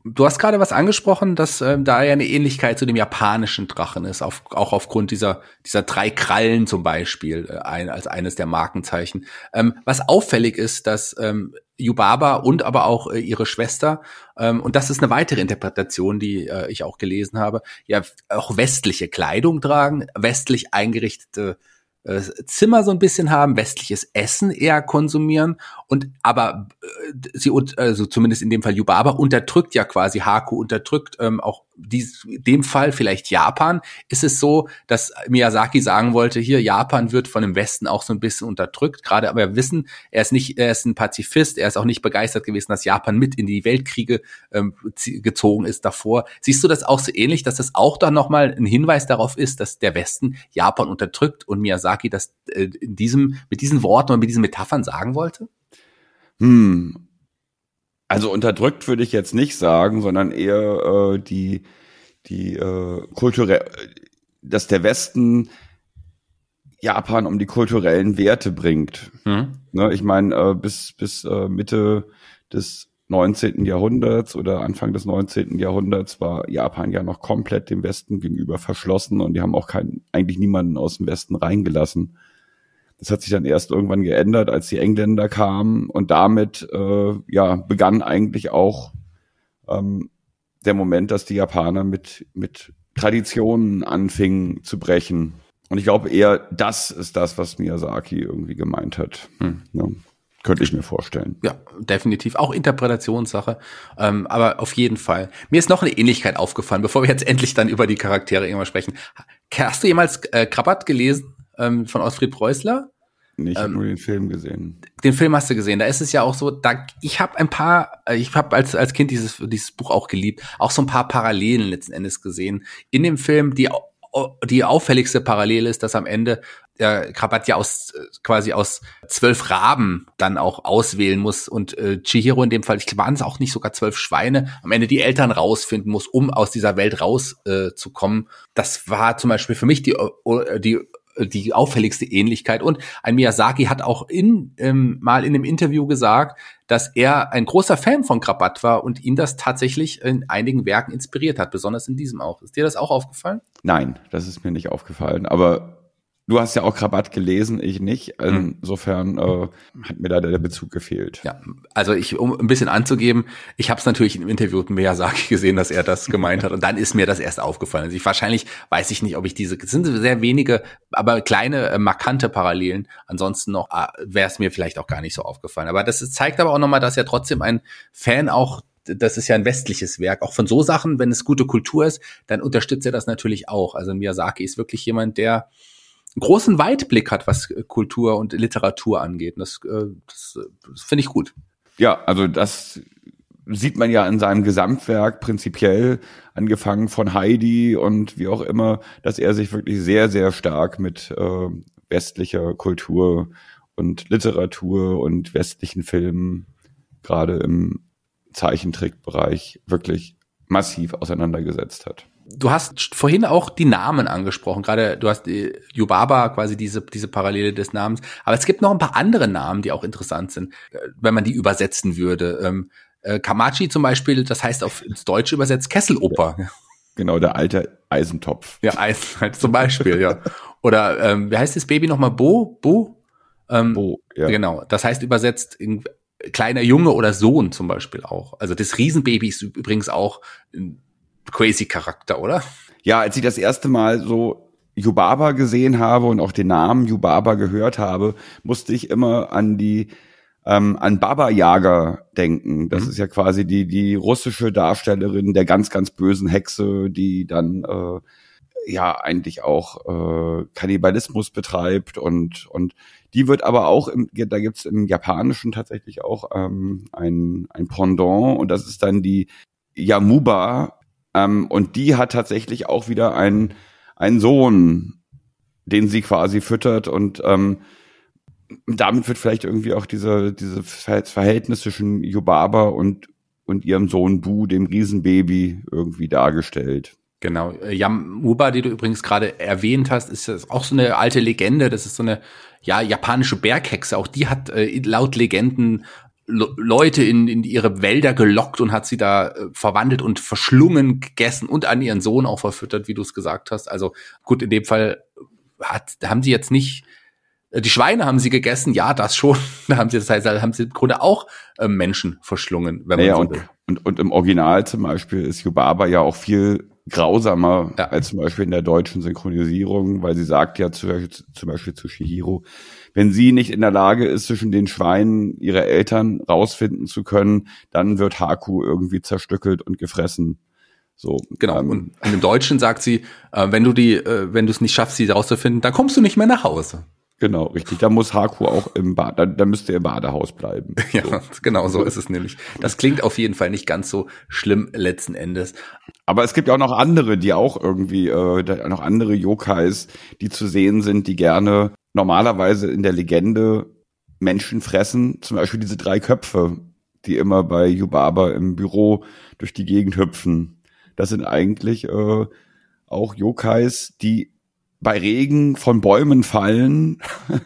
Du hast gerade was angesprochen, dass ähm, da ja eine Ähnlichkeit zu dem japanischen Drachen ist, auf, auch aufgrund dieser, dieser drei Krallen zum Beispiel, äh, ein, als eines der Markenzeichen. Ähm, was auffällig ist, dass ähm, Yubaba und aber auch äh, ihre Schwester, ähm, und das ist eine weitere Interpretation, die äh, ich auch gelesen habe, ja auch westliche Kleidung tragen, westlich eingerichtete äh, Zimmer so ein bisschen haben, westliches Essen eher konsumieren und aber äh, sie also zumindest in dem Fall Yubaba unterdrückt ja quasi Haku unterdrückt ähm, auch dies, dem Fall vielleicht Japan, ist es so, dass Miyazaki sagen wollte, hier Japan wird von dem Westen auch so ein bisschen unterdrückt, gerade aber wir wissen, er ist nicht, er ist ein Pazifist, er ist auch nicht begeistert gewesen, dass Japan mit in die Weltkriege ähm, gezogen ist davor. Siehst du das auch so ähnlich, dass das auch dann nochmal ein Hinweis darauf ist, dass der Westen Japan unterdrückt und Miyazaki das äh, in diesem, mit diesen Worten und mit diesen Metaphern sagen wollte? Hm, also unterdrückt würde ich jetzt nicht sagen, sondern eher äh, die, die äh, kulturell, dass der Westen Japan um die kulturellen Werte bringt. Mhm. Ne, ich meine, äh, bis, bis äh, Mitte des 19. Jahrhunderts oder Anfang des 19. Jahrhunderts war Japan ja noch komplett dem Westen gegenüber verschlossen und die haben auch keinen, eigentlich niemanden aus dem Westen reingelassen. Das hat sich dann erst irgendwann geändert, als die Engländer kamen und damit äh, ja begann eigentlich auch ähm, der Moment, dass die Japaner mit mit Traditionen anfingen zu brechen. Und ich glaube eher, das ist das, was Miyazaki irgendwie gemeint hat. Hm. Ja, könnte ich mir vorstellen. Ja, definitiv. Auch Interpretationssache. Ähm, aber auf jeden Fall. Mir ist noch eine Ähnlichkeit aufgefallen, bevor wir jetzt endlich dann über die Charaktere irgendwann sprechen. Hast du jemals äh, Krabat gelesen? Ähm, von Ottfried Preußler. Nee, ich habe ähm, nur den Film gesehen. Den Film hast du gesehen. Da ist es ja auch so, da ich habe ein paar, äh, ich habe als als Kind dieses dieses Buch auch geliebt, auch so ein paar Parallelen letzten Endes gesehen in dem Film. Die die auffälligste Parallele ist, dass am Ende der Krabat ja aus äh, quasi aus zwölf Raben dann auch auswählen muss und äh, Chihiro in dem Fall, ich waren es auch nicht sogar zwölf Schweine, am Ende die Eltern rausfinden muss, um aus dieser Welt rauszukommen. Äh, zu kommen. das war zum Beispiel für mich die, die die auffälligste Ähnlichkeit. Und ein Miyazaki hat auch in, ähm, mal in einem Interview gesagt, dass er ein großer Fan von Krabat war und ihn das tatsächlich in einigen Werken inspiriert hat, besonders in diesem auch. Ist dir das auch aufgefallen? Nein, das ist mir nicht aufgefallen. Aber Du hast ja auch Krabat gelesen, ich nicht. Hm. Insofern äh, hat mir da der Bezug gefehlt. Ja, also ich, um ein bisschen anzugeben, ich habe es natürlich im Interview mit Miyazaki gesehen, dass er das gemeint hat. Und dann ist mir das erst aufgefallen. Also ich, wahrscheinlich weiß ich nicht, ob ich diese, es sind sehr wenige, aber kleine, äh, markante Parallelen. Ansonsten noch äh, wäre es mir vielleicht auch gar nicht so aufgefallen. Aber das zeigt aber auch nochmal, dass er trotzdem ein Fan auch das ist ja ein westliches Werk. Auch von so Sachen, wenn es gute Kultur ist, dann unterstützt er das natürlich auch. Also Miyazaki ist wirklich jemand, der großen Weitblick hat, was Kultur und Literatur angeht. Und das, äh, das, das finde ich gut. Ja, also das sieht man ja in seinem Gesamtwerk prinzipiell, angefangen von Heidi und wie auch immer, dass er sich wirklich sehr, sehr stark mit äh, westlicher Kultur und Literatur und westlichen Filmen, gerade im Zeichentrickbereich, wirklich massiv auseinandergesetzt hat du hast vorhin auch die Namen angesprochen. Gerade du hast die Yubaba quasi diese, diese Parallele des Namens. Aber es gibt noch ein paar andere Namen, die auch interessant sind, äh, wenn man die übersetzen würde. Ähm, äh, Kamachi zum Beispiel, das heißt auf ins Deutsche übersetzt Kesseloper. Ja. Genau, der alte Eisentopf. Ja, Eisen halt zum Beispiel, ja. Oder ähm, wie heißt das Baby nochmal? Bo? Bo? Ähm, Bo, ja. Genau. Das heißt übersetzt in, kleiner Junge oder Sohn zum Beispiel auch. Also das Riesenbaby ist übrigens auch crazy Charakter, oder? Ja, als ich das erste Mal so Yubaba gesehen habe und auch den Namen Yubaba gehört habe, musste ich immer an die ähm, an Baba Yaga denken. Das mhm. ist ja quasi die die russische Darstellerin der ganz ganz bösen Hexe, die dann äh, ja eigentlich auch äh, Kannibalismus betreibt und und die wird aber auch im, da gibt's im Japanischen tatsächlich auch ähm, ein ein Pendant und das ist dann die Yamuba ähm, und die hat tatsächlich auch wieder einen, einen Sohn, den sie quasi füttert und ähm, damit wird vielleicht irgendwie auch diese, diese Verhältnis zwischen Yubaba und, und ihrem Sohn Bu, dem Riesenbaby, irgendwie dargestellt. Genau. Yamuba, die du übrigens gerade erwähnt hast, ist auch so eine alte Legende. Das ist so eine ja japanische Berghexe. Auch die hat äh, laut Legenden Leute in, in ihre Wälder gelockt und hat sie da äh, verwandelt und verschlungen, gegessen und an ihren Sohn auch verfüttert, wie du es gesagt hast. Also gut, in dem Fall hat, haben sie jetzt nicht, äh, die Schweine haben sie gegessen, ja, das schon. Da haben sie, das heißt, da haben sie im Grunde auch äh, Menschen verschlungen, wenn man naja, so und, will. Und, und im Original zum Beispiel ist Yubaba ja auch viel grausamer ja. als zum Beispiel in der deutschen Synchronisierung, weil sie sagt ja zum Beispiel, zum Beispiel zu Shihiro, wenn sie nicht in der Lage ist, zwischen den Schweinen ihre Eltern rausfinden zu können, dann wird Haku irgendwie zerstückelt und gefressen. So, genau. Ähm, und, und im Deutschen sagt sie, äh, wenn du die, äh, wenn du es nicht schaffst, sie rauszufinden, dann kommst du nicht mehr nach Hause. Genau, richtig. Da muss Haku auch im Bad, da, da müsste er im Badehaus bleiben. Ja, so. genau so ist es nämlich. Das klingt auf jeden Fall nicht ganz so schlimm letzten Endes. Aber es gibt ja auch noch andere, die auch irgendwie, äh, noch andere Yokais, die zu sehen sind, die gerne normalerweise in der Legende Menschen fressen. Zum Beispiel diese drei Köpfe, die immer bei Yubaba im Büro durch die Gegend hüpfen. Das sind eigentlich äh, auch Yokais, die bei Regen von Bäumen fallen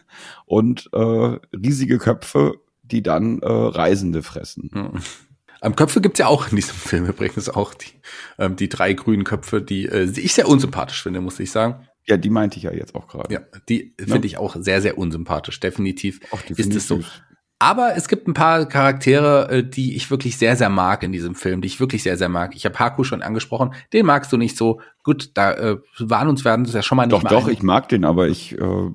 und äh, riesige Köpfe, die dann äh, Reisende fressen. Mhm. Am Köpfe gibt's ja auch in diesem Film übrigens auch die, ähm, die drei grünen Köpfe, die äh, ich sehr unsympathisch finde, muss ich sagen. Ja, die meinte ich ja jetzt auch gerade. Ja, die finde ja. ich auch sehr, sehr unsympathisch. Definitiv, Ach, ist es so. Aber es gibt ein paar Charaktere, äh, die ich wirklich sehr, sehr mag in diesem Film, die ich wirklich sehr, sehr mag. Ich habe Haku schon angesprochen, den magst du nicht so. Gut, da äh, waren uns werden das ja schon mal nicht Doch, doch, ich mag den, aber ich, äh,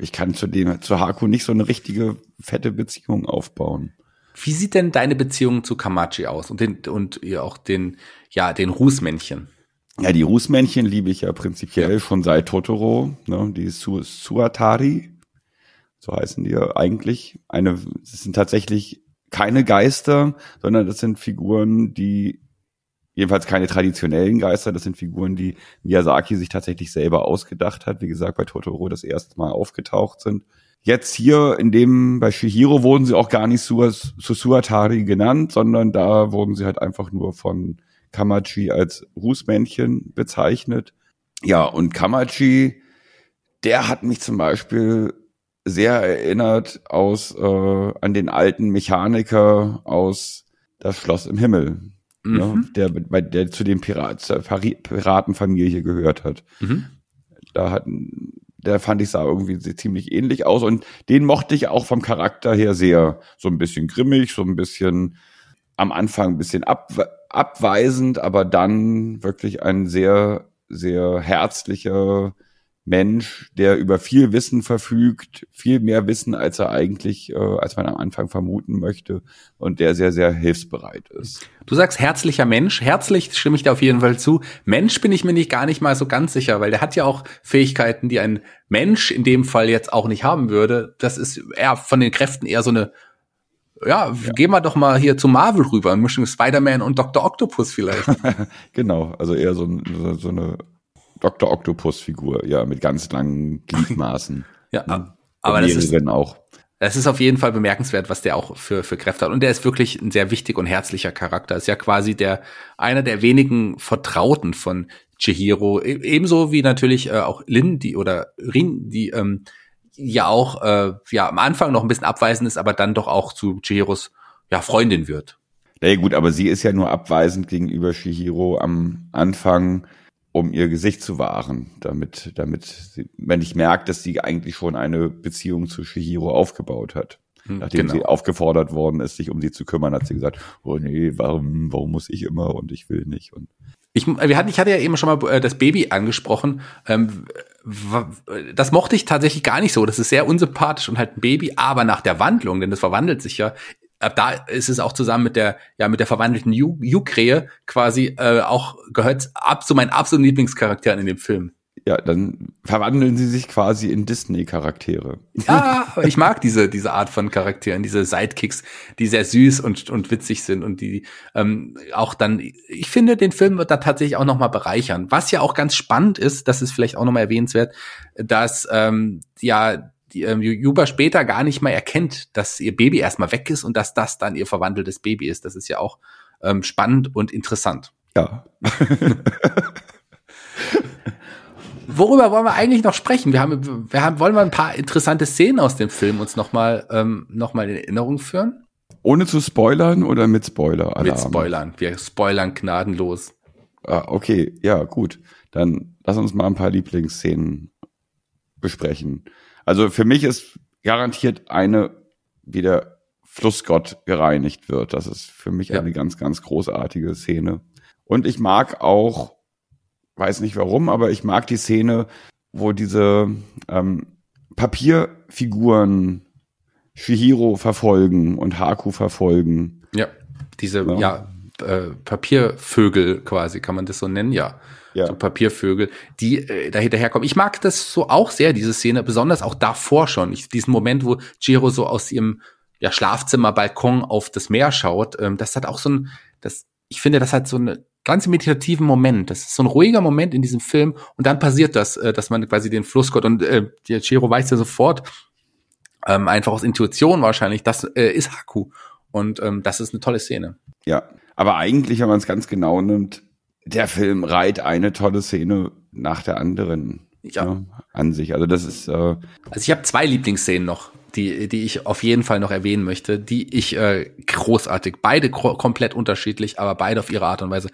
ich kann zu dem, zu Haku nicht so eine richtige fette Beziehung aufbauen. Wie sieht denn deine Beziehung zu Kamachi aus und den und ja auch den ja den Rußmännchen? Ja, die Rußmännchen liebe ich ja prinzipiell ja. schon seit Totoro, ne, die Su Suatari so heißen die ja eigentlich. Eine, es sind tatsächlich keine Geister, sondern das sind Figuren, die jedenfalls keine traditionellen Geister, das sind Figuren, die Miyazaki sich tatsächlich selber ausgedacht hat, wie gesagt, bei Totoro das erste Mal aufgetaucht sind. Jetzt hier in dem, bei Shihiro wurden sie auch gar nicht Susuatari genannt, sondern da wurden sie halt einfach nur von Kamachi als Rußmännchen bezeichnet. Ja, und Kamachi der hat mich zum Beispiel sehr erinnert aus äh, an den alten Mechaniker aus Das Schloss im Himmel, mhm. ja, der bei der zu den Pirat, Piratenfamilie gehört hat. Mhm. Da hat der fand ich sah irgendwie ziemlich ähnlich aus und den mochte ich auch vom Charakter her sehr so ein bisschen grimmig, so ein bisschen am Anfang ein bisschen ab, abweisend, aber dann wirklich ein sehr sehr herzlicher Mensch, der über viel Wissen verfügt, viel mehr Wissen, als er eigentlich, äh, als man am Anfang vermuten möchte, und der sehr, sehr hilfsbereit ist. Du sagst herzlicher Mensch, herzlich stimme ich dir auf jeden Fall zu. Mensch bin ich mir nicht gar nicht mal so ganz sicher, weil der hat ja auch Fähigkeiten, die ein Mensch in dem Fall jetzt auch nicht haben würde. Das ist eher von den Kräften eher so eine ja, ja, gehen wir doch mal hier zu Marvel rüber, Mischung Spider-Man und Dr. Octopus vielleicht. genau, also eher so, so, so eine Dr. Octopus-Figur, ja, mit ganz langen Gliedmaßen. ja, hm. aber das ist auch. Das ist auf jeden Fall bemerkenswert, was der auch für, für Kräfte hat. Und der ist wirklich ein sehr wichtig und herzlicher Charakter. Ist ja quasi der, einer der wenigen Vertrauten von Chihiro. E, ebenso wie natürlich äh, auch Lin, die, oder Rin, die, ähm, ja auch, äh, ja, am Anfang noch ein bisschen abweisend ist, aber dann doch auch zu Chihiros, ja, Freundin wird. Ja, gut, aber sie ist ja nur abweisend gegenüber Chihiro am Anfang um ihr Gesicht zu wahren, damit, damit sie, wenn ich merke, dass sie eigentlich schon eine Beziehung zu Shihiro aufgebaut hat. Hm, Nachdem genau. sie aufgefordert worden ist, sich um sie zu kümmern, hat sie gesagt, oh nee, warum, warum muss ich immer und ich will nicht. Und ich, wir hatten, ich hatte ja eben schon mal äh, das Baby angesprochen. Ähm, das mochte ich tatsächlich gar nicht so. Das ist sehr unsympathisch und halt ein Baby, aber nach der Wandlung, denn das verwandelt sich ja, ab da ist es auch zusammen mit der ja mit der verwandelten Yu-Krähe quasi äh, auch gehört ab zu meinen absoluten Lieblingscharakteren in dem Film. Ja, dann verwandeln sie sich quasi in Disney-Charaktere. Ja, ich mag diese diese Art von Charakteren, diese Sidekicks, die sehr süß und und witzig sind und die ähm, auch dann. Ich finde, den Film wird da tatsächlich auch noch mal bereichern. Was ja auch ganz spannend ist, das ist vielleicht auch noch mal erwähnenswert, dass ähm, ja ähm, Juba später gar nicht mal erkennt, dass ihr Baby erstmal weg ist und dass das dann ihr verwandeltes Baby ist. Das ist ja auch ähm, spannend und interessant. Ja. Worüber wollen wir eigentlich noch sprechen? Wir haben, wir haben, wollen wir ein paar interessante Szenen aus dem Film uns nochmal ähm, noch in Erinnerung führen? Ohne zu spoilern oder mit Spoiler? -Alarm? Mit Spoilern. Wir spoilern gnadenlos. Ah, okay, ja, gut. Dann lass uns mal ein paar Lieblingsszenen besprechen. Also für mich ist garantiert eine, wie der Flussgott gereinigt wird. Das ist für mich ja. eine ganz, ganz großartige Szene. Und ich mag auch, weiß nicht warum, aber ich mag die Szene, wo diese ähm, Papierfiguren Shihiro verfolgen und Haku verfolgen. Ja, diese ja. ja äh, Papiervögel quasi, kann man das so nennen, ja ja. so Papiervögel, die äh, da hinterherkommen. Ich mag das so auch sehr, diese Szene, besonders auch davor schon. Ich, diesen Moment, wo Jiro so aus ihrem ja, Schlafzimmer, Balkon auf das Meer schaut, ähm, das hat auch so ein, das, ich finde, das hat so einen ganz meditativen Moment. Das ist so ein ruhiger Moment in diesem Film und dann passiert das, äh, dass man quasi den Flussgott und äh, der Chiro weiß ja sofort, ähm, einfach aus Intuition wahrscheinlich, das äh, ist Haku. Und ähm, das ist eine tolle Szene. Ja, aber eigentlich, wenn man es ganz genau nimmt, der Film reiht eine tolle Szene nach der anderen ja. Ne, an sich. Also das ist. Äh also ich habe zwei Lieblingsszenen noch, die die ich auf jeden Fall noch erwähnen möchte, die ich äh, großartig, beide komplett unterschiedlich, aber beide auf ihre Art und Weise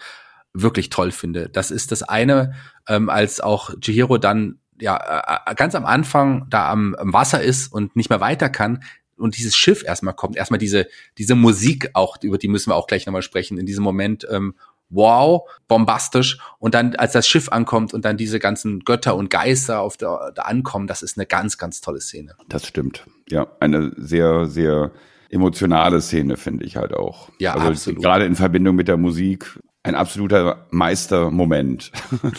wirklich toll finde. Das ist das eine, ähm, als auch Chihiro dann ja äh, ganz am Anfang da am, am Wasser ist und nicht mehr weiter kann, und dieses Schiff erstmal kommt, erstmal diese, diese Musik auch, über die müssen wir auch gleich nochmal sprechen, in diesem Moment, ähm, wow, bombastisch. Und dann, als das Schiff ankommt und dann diese ganzen Götter und Geister auf der, da ankommen, das ist eine ganz, ganz tolle Szene. Das stimmt. Ja, eine sehr, sehr emotionale Szene, finde ich halt auch. Ja, also absolut. Gerade in Verbindung mit der Musik ein absoluter Meistermoment.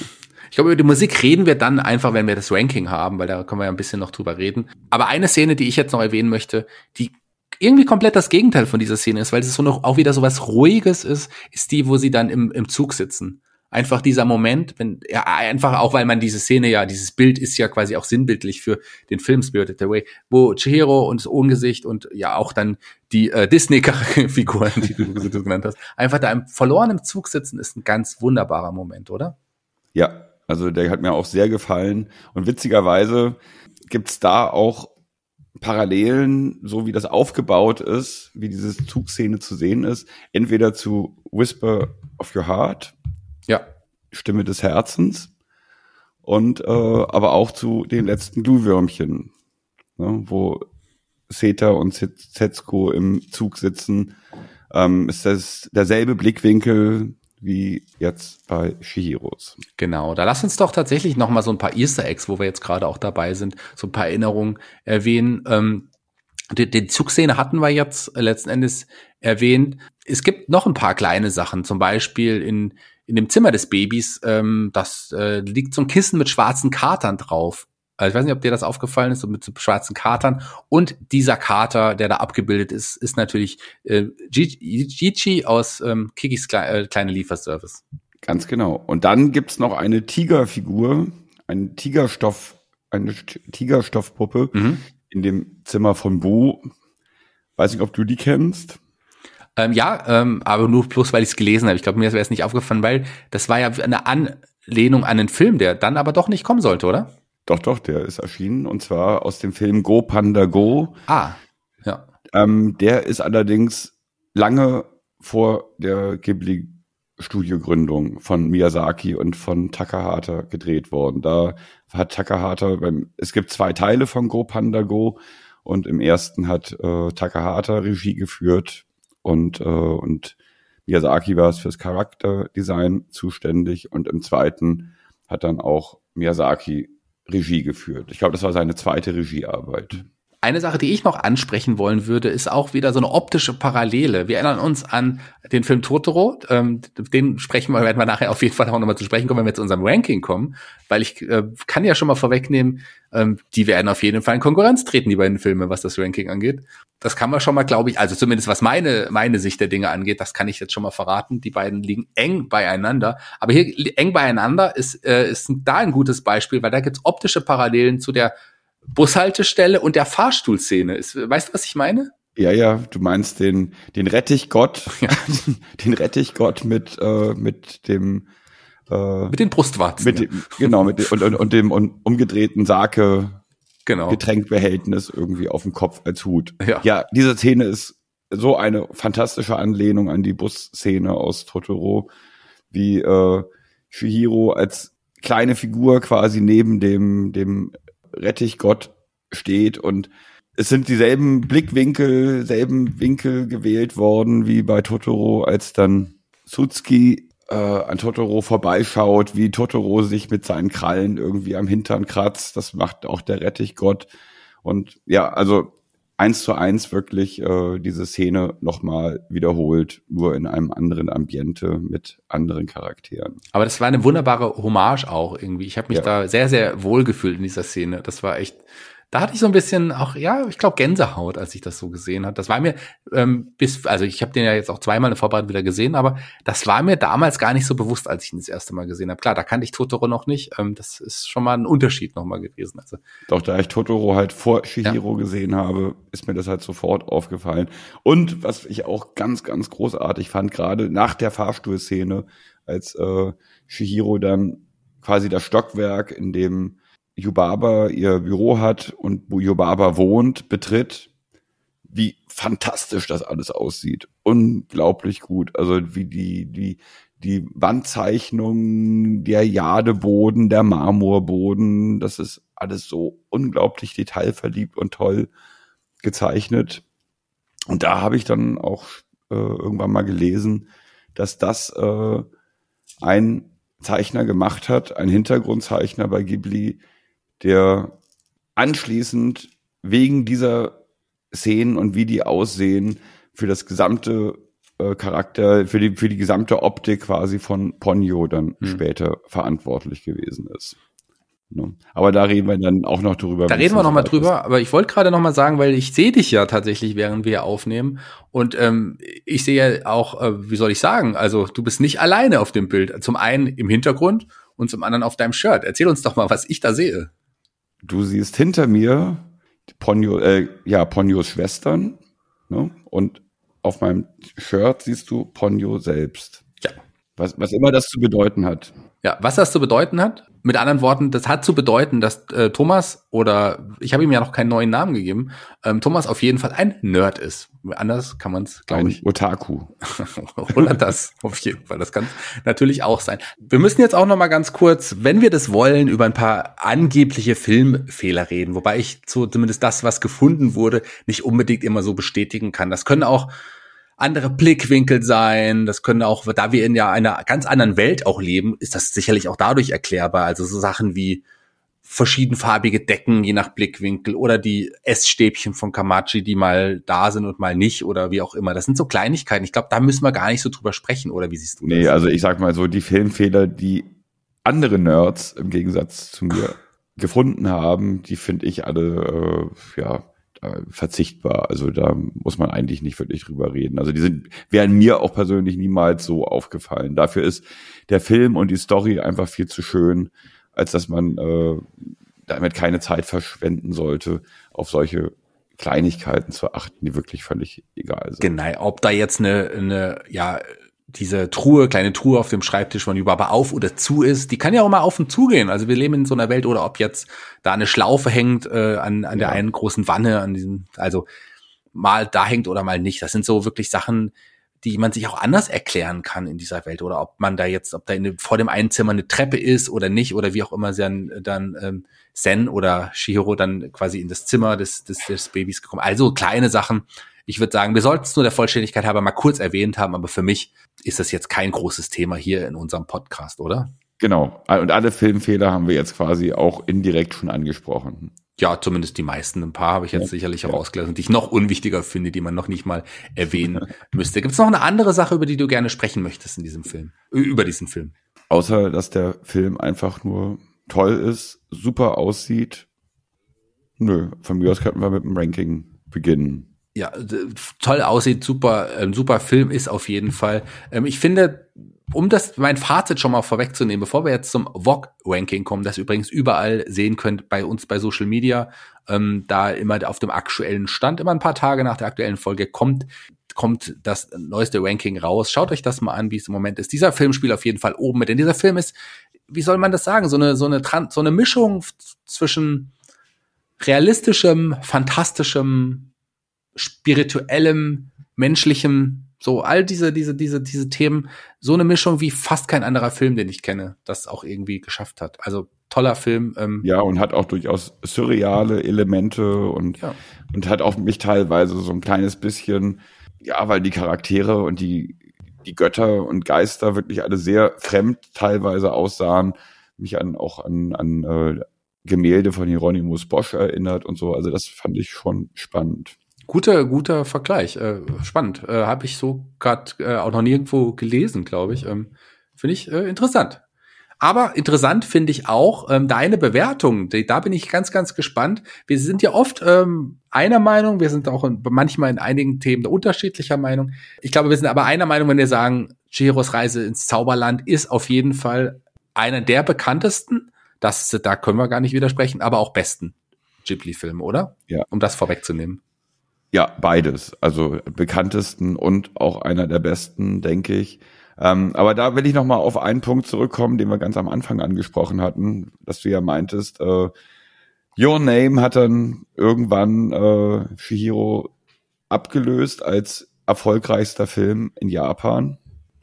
Ich glaube, über die Musik reden wir dann einfach, wenn wir das Ranking haben, weil da können wir ja ein bisschen noch drüber reden. Aber eine Szene, die ich jetzt noch erwähnen möchte, die irgendwie komplett das Gegenteil von dieser Szene ist, weil es so noch auch wieder so was Ruhiges ist, ist die, wo sie dann im, im Zug sitzen. Einfach dieser Moment, wenn, ja, einfach auch, weil man diese Szene ja, dieses Bild ist ja quasi auch sinnbildlich für den Film Spirited Away, wo Chihiro und das Ohngesicht und ja auch dann die äh, Disney-Figuren, die du, genannt hast, einfach da im verlorenen Zug sitzen, ist ein ganz wunderbarer Moment, oder? Ja, Also der hat mir auch sehr gefallen. Und witzigerweise gibt's da auch Parallelen, so wie das aufgebaut ist, wie diese Zugszene zu sehen ist, entweder zu Whisper of Your Heart, ja, Stimme des Herzens, und äh, aber auch zu den letzten Glühwürmchen, ne, wo Seta und Setsuko im Zug sitzen, ähm, ist das derselbe Blickwinkel wie jetzt bei Shihiros. Genau, da lass uns doch tatsächlich noch mal so ein paar Easter Eggs, wo wir jetzt gerade auch dabei sind, so ein paar Erinnerungen erwähnen. Ähm, die, die Zugszene hatten wir jetzt letzten Endes erwähnt. Es gibt noch ein paar kleine Sachen, zum Beispiel in in dem Zimmer des Babys, ähm, das äh, liegt so ein Kissen mit schwarzen Katern drauf. Also ich weiß nicht, ob dir das aufgefallen ist, so mit so schwarzen Katern. Und dieser Kater, der da abgebildet ist, ist natürlich äh, Gigi aus ähm, Kikis Kle äh, kleine Lieferservice. Ganz genau. Und dann gibt's noch eine Tigerfigur, eine Tigerstoff, eine Tigerstoffpuppe mhm. in dem Zimmer von Bo. Weiß nicht, ob du die kennst. Ähm, ja, ähm, aber nur bloß, weil ich es gelesen habe. Ich glaube, mir wäre es nicht aufgefallen, weil das war ja eine Anlehnung an einen Film, der dann aber doch nicht kommen sollte, oder? Doch, doch, der ist erschienen und zwar aus dem Film Go Panda Go. Ah, ja. Ähm, der ist allerdings lange vor der Ghibli Studiogründung von Miyazaki und von Takahata gedreht worden. Da hat Takahata beim, es gibt zwei Teile von Go Panda Go und im ersten hat äh, Takahata Regie geführt und, äh, und Miyazaki war es fürs Charakterdesign zuständig und im zweiten hat dann auch Miyazaki Regie geführt. Ich glaube, das war seine zweite Regiearbeit. Eine Sache, die ich noch ansprechen wollen würde, ist auch wieder so eine optische Parallele. Wir erinnern uns an den Film Totoro. Ähm, den sprechen wir, werden wir nachher auf jeden Fall auch nochmal zu sprechen kommen, wenn wir zu unserem Ranking kommen. Weil ich äh, kann ja schon mal vorwegnehmen, ähm, die werden auf jeden Fall in Konkurrenz treten, die beiden Filme, was das Ranking angeht. Das kann man schon mal, glaube ich, also zumindest was meine, meine Sicht der Dinge angeht, das kann ich jetzt schon mal verraten. Die beiden liegen eng beieinander. Aber hier eng beieinander ist, äh, ist da ein gutes Beispiel, weil da gibt's optische Parallelen zu der Bushaltestelle und der Fahrstuhlszene. Ist, weißt du, was ich meine? Ja, ja, du meinst den, den Rettichgott, ja. den Rettichgott mit, äh, mit dem, äh, mit den Brustwarzen. Mit dem, genau, mit und, und, und dem umgedrehten Sake genau. Getränkbehältnis irgendwie auf dem Kopf als Hut. Ja. ja, diese Szene ist so eine fantastische Anlehnung an die Busszene aus Totoro, wie äh, Shihiro als kleine Figur quasi neben dem, dem Rettichgott steht und es sind dieselben Blickwinkel, selben Winkel gewählt worden wie bei Totoro, als dann Sutsuki äh, an Totoro vorbeischaut, wie Totoro sich mit seinen Krallen irgendwie am Hintern kratzt. Das macht auch der Rettichgott. Und ja, also eins zu eins wirklich äh, diese Szene nochmal wiederholt, nur in einem anderen Ambiente mit anderen Charakteren. Aber das war eine wunderbare Hommage auch irgendwie. Ich habe mich ja. da sehr, sehr wohl gefühlt in dieser Szene. Das war echt da hatte ich so ein bisschen auch, ja, ich glaube Gänsehaut, als ich das so gesehen habe. Das war mir ähm, bis, also ich habe den ja jetzt auch zweimal in Vorbereitung wieder gesehen, aber das war mir damals gar nicht so bewusst, als ich ihn das erste Mal gesehen habe. Klar, da kannte ich Totoro noch nicht. Ähm, das ist schon mal ein Unterschied nochmal gewesen. Also, Doch, da ich Totoro halt vor Shihiro ja. gesehen habe, ist mir das halt sofort aufgefallen. Und was ich auch ganz, ganz großartig fand, gerade nach der Fahrstuhlszene, als äh, Shihiro dann quasi das Stockwerk, in dem Yubaba ihr Büro hat und wo Yubaba wohnt, betritt, wie fantastisch das alles aussieht. Unglaublich gut. Also wie die, die, die Wandzeichnung, der Jadeboden, der Marmorboden, das ist alles so unglaublich detailverliebt und toll gezeichnet. Und da habe ich dann auch äh, irgendwann mal gelesen, dass das äh, ein Zeichner gemacht hat, ein Hintergrundzeichner bei Ghibli, der anschließend wegen dieser Szenen und wie die aussehen für das gesamte äh, Charakter, für die, für die gesamte Optik quasi von Ponyo dann hm. später verantwortlich gewesen ist. Ne? Aber da reden wir dann auch noch drüber. Da reden wir noch mal drüber. Ist. Aber ich wollte gerade noch mal sagen, weil ich sehe dich ja tatsächlich, während wir aufnehmen. Und ähm, ich sehe ja auch, äh, wie soll ich sagen, also du bist nicht alleine auf dem Bild. Zum einen im Hintergrund und zum anderen auf deinem Shirt. Erzähl uns doch mal, was ich da sehe. Du siehst hinter mir Ponyo, äh, ja, Ponyos Schwestern. Ne? Und auf meinem Shirt siehst du Ponyo selbst. Ja. Was, was immer das zu bedeuten hat. Ja, was das zu bedeuten hat? Mit anderen Worten, das hat zu bedeuten, dass äh, Thomas oder ich habe ihm ja noch keinen neuen Namen gegeben, ähm, Thomas auf jeden Fall ein Nerd ist. Anders kann man es, glaube ich. Otaku. oder das, auf jeden Fall. Das kann natürlich auch sein. Wir müssen jetzt auch noch mal ganz kurz, wenn wir das wollen, über ein paar angebliche Filmfehler reden. Wobei ich so zumindest das, was gefunden wurde, nicht unbedingt immer so bestätigen kann. Das können auch andere Blickwinkel sein. Das können auch, da wir in ja einer ganz anderen Welt auch leben, ist das sicherlich auch dadurch erklärbar. Also so Sachen wie verschiedenfarbige Decken, je nach Blickwinkel, oder die Essstäbchen von Kamachi, die mal da sind und mal nicht, oder wie auch immer. Das sind so Kleinigkeiten. Ich glaube, da müssen wir gar nicht so drüber sprechen, oder wie siehst du das? Nee, also ich sag mal so, die Filmfehler, die andere Nerds im Gegensatz zu mir gefunden haben, die finde ich alle, äh, ja, verzichtbar. Also da muss man eigentlich nicht wirklich drüber reden. Also die sind, wären mir auch persönlich niemals so aufgefallen. Dafür ist der Film und die Story einfach viel zu schön, als dass man äh, damit keine Zeit verschwenden sollte, auf solche Kleinigkeiten zu achten, die wirklich völlig egal sind. Genau, ob da jetzt eine, eine ja, diese Truhe, kleine Truhe auf dem Schreibtisch von Yuba auf oder zu ist, die kann ja auch mal auf und zu gehen. Also wir leben in so einer Welt oder ob jetzt da eine Schlaufe hängt äh, an, an ja. der einen großen Wanne, an diesem, also mal da hängt oder mal nicht. Das sind so wirklich Sachen, die man sich auch anders erklären kann in dieser Welt oder ob man da jetzt, ob da in, vor dem einen Zimmer eine Treppe ist oder nicht oder wie auch immer dann, dann ähm, Zen oder Shihiro dann quasi in das Zimmer des, des, des Babys gekommen. Also kleine Sachen, ich würde sagen, wir sollten es nur der Vollständigkeit halber mal kurz erwähnt haben, aber für mich ist das jetzt kein großes Thema hier in unserem Podcast, oder? Genau. Und alle Filmfehler haben wir jetzt quasi auch indirekt schon angesprochen. Ja, zumindest die meisten. Ein paar habe ich jetzt ja, sicherlich ja. die ich noch unwichtiger finde, die man noch nicht mal erwähnen müsste. Gibt es noch eine andere Sache, über die du gerne sprechen möchtest in diesem Film? Über diesen Film? Außer, dass der Film einfach nur toll ist, super aussieht. Nö, von mir aus könnten wir mit dem Ranking beginnen ja, toll aussieht, super, ähm, super Film ist auf jeden Fall. Ähm, ich finde, um das mein Fazit schon mal vorwegzunehmen, bevor wir jetzt zum VOG-Ranking kommen, das übrigens überall sehen könnt bei uns bei Social Media, ähm, da immer auf dem aktuellen Stand, immer ein paar Tage nach der aktuellen Folge kommt, kommt das neueste Ranking raus. Schaut euch das mal an, wie es im Moment ist. Dieser Film spielt auf jeden Fall oben mit, denn dieser Film ist, wie soll man das sagen, so eine, so eine, so eine Mischung zwischen realistischem, fantastischem, spirituellem, menschlichem, so all diese, diese, diese, diese Themen, so eine Mischung wie fast kein anderer Film, den ich kenne, das auch irgendwie geschafft hat. Also toller Film. Ähm. Ja, und hat auch durchaus surreale Elemente und, ja. und hat auch mich teilweise so ein kleines bisschen, ja, weil die Charaktere und die, die Götter und Geister wirklich alle sehr fremd teilweise aussahen, mich an auch an, an äh, Gemälde von Hieronymus Bosch erinnert und so. Also das fand ich schon spannend. Guter, guter Vergleich. Äh, spannend. Äh, Habe ich so gerade äh, auch noch nirgendwo gelesen, glaube ich. Ähm, finde ich äh, interessant. Aber interessant finde ich auch ähm, deine Bewertung. Die, da bin ich ganz, ganz gespannt. Wir sind ja oft ähm, einer Meinung. Wir sind auch in, manchmal in einigen Themen unterschiedlicher Meinung. Ich glaube, wir sind aber einer Meinung, wenn wir sagen, Chihiros Reise ins Zauberland ist auf jeden Fall einer der bekanntesten. Das, da können wir gar nicht widersprechen, aber auch besten Ghibli-Filme, oder? Ja. Um das vorwegzunehmen. Ja, beides. Also bekanntesten und auch einer der besten, denke ich. Ähm, aber da will ich noch mal auf einen Punkt zurückkommen, den wir ganz am Anfang angesprochen hatten, dass du ja meintest, äh, Your Name hat dann irgendwann äh, Shihiro abgelöst als erfolgreichster Film in Japan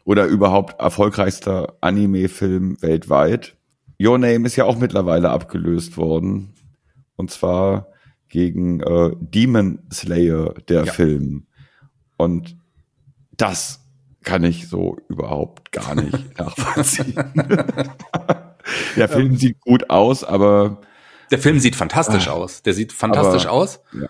oder überhaupt erfolgreichster Anime-Film weltweit. Your Name ist ja auch mittlerweile abgelöst worden. Und zwar gegen äh, Demon Slayer, der ja. Film. Und das kann ich so überhaupt gar nicht nachvollziehen. der Film sieht gut aus, aber der Film sieht fantastisch ah, aus. Der sieht fantastisch aber, aus. Ja.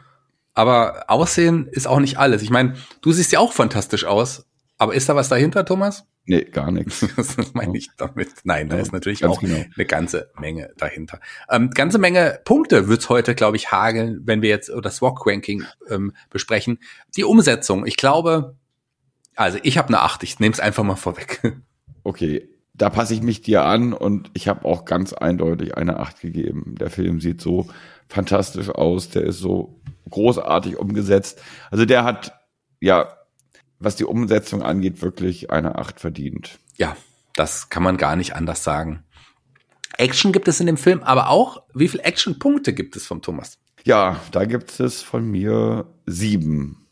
Aber Aussehen ist auch nicht alles. Ich meine, du siehst ja auch fantastisch aus. Aber ist da was dahinter, Thomas? Nee, gar nichts. das meine ich damit. Nein, da ja, ist natürlich auch genau. eine ganze Menge dahinter. Ähm, ganze Menge Punkte wird's heute, glaube ich, hageln, wenn wir jetzt das Walk-Ranking ähm, besprechen. Die Umsetzung, ich glaube, also ich habe eine 8, ich nehme es einfach mal vorweg. Okay, da passe ich mich dir an und ich habe auch ganz eindeutig eine 8 gegeben. Der Film sieht so fantastisch aus, der ist so großartig umgesetzt. Also der hat ja was die Umsetzung angeht, wirklich eine Acht verdient. Ja, das kann man gar nicht anders sagen. Action gibt es in dem Film, aber auch, wie viele Action-Punkte gibt es vom Thomas? Ja, da gibt es von mir sieben.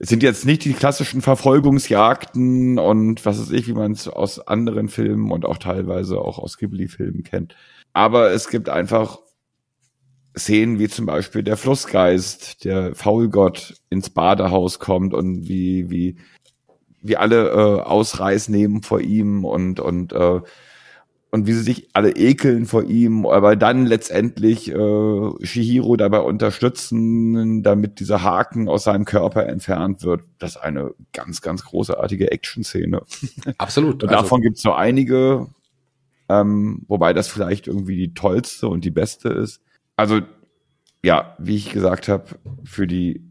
Es sind jetzt nicht die klassischen Verfolgungsjagden und was weiß ich, wie man es aus anderen Filmen und auch teilweise auch aus Ghibli-Filmen kennt. Aber es gibt einfach Szenen wie zum Beispiel der Flussgeist, der Faulgott ins Badehaus kommt und wie, wie, wie alle äh, Ausreiß nehmen vor ihm und, und äh, und wie sie sich alle ekeln vor ihm, aber dann letztendlich äh, Shihiro dabei unterstützen, damit dieser Haken aus seinem Körper entfernt wird. Das ist eine ganz, ganz großartige Action-Szene. Absolut. und davon also, gibt es so einige, ähm, wobei das vielleicht irgendwie die tollste und die beste ist. Also ja, wie ich gesagt habe, für die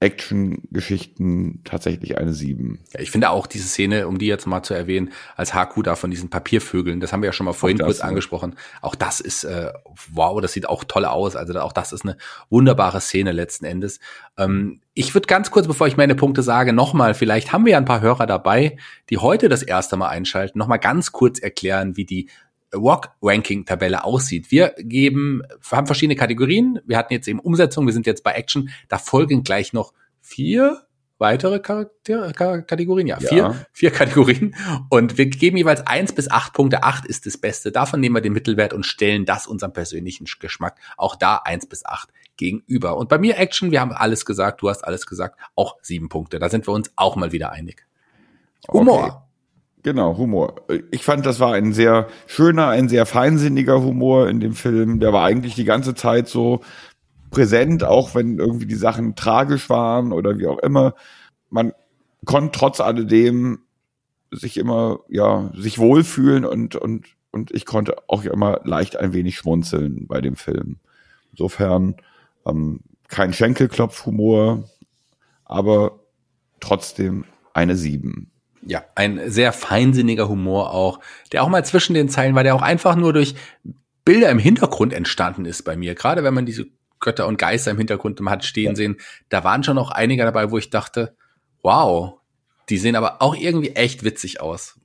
Action-Geschichten tatsächlich eine 7. Ja, ich finde auch diese Szene, um die jetzt mal zu erwähnen, als Haku da von diesen Papiervögeln, das haben wir ja schon mal vorhin das, kurz ja. angesprochen. Auch das ist, äh, wow, das sieht auch toll aus. Also auch das ist eine wunderbare Szene letzten Endes. Ähm, ich würde ganz kurz, bevor ich meine Punkte sage, nochmal, vielleicht haben wir ja ein paar Hörer dabei, die heute das erste Mal einschalten, nochmal ganz kurz erklären, wie die Rock-Ranking-Tabelle aussieht. Wir geben, wir haben verschiedene Kategorien. Wir hatten jetzt eben Umsetzung, wir sind jetzt bei Action. Da folgen gleich noch vier weitere Charakter Kategorien, ja, ja, vier, vier Kategorien. Und wir geben jeweils eins bis acht Punkte. Acht ist das Beste. Davon nehmen wir den Mittelwert und stellen das unserem persönlichen Geschmack auch da eins bis acht gegenüber. Und bei mir Action, wir haben alles gesagt, du hast alles gesagt, auch sieben Punkte. Da sind wir uns auch mal wieder einig. Humor. Okay. Genau, Humor. Ich fand, das war ein sehr schöner, ein sehr feinsinniger Humor in dem Film. Der war eigentlich die ganze Zeit so präsent, auch wenn irgendwie die Sachen tragisch waren oder wie auch immer. Man konnte trotz alledem sich immer, ja, sich wohlfühlen und, und, und ich konnte auch immer leicht ein wenig schmunzeln bei dem Film. Insofern ähm, kein Schenkelklopfhumor, aber trotzdem eine Sieben. Ja, ein sehr feinsinniger Humor auch, der auch mal zwischen den Zeilen war, der auch einfach nur durch Bilder im Hintergrund entstanden ist bei mir. Gerade wenn man diese Götter und Geister im Hintergrund hat stehen ja. sehen, da waren schon auch einige dabei, wo ich dachte, wow, die sehen aber auch irgendwie echt witzig aus.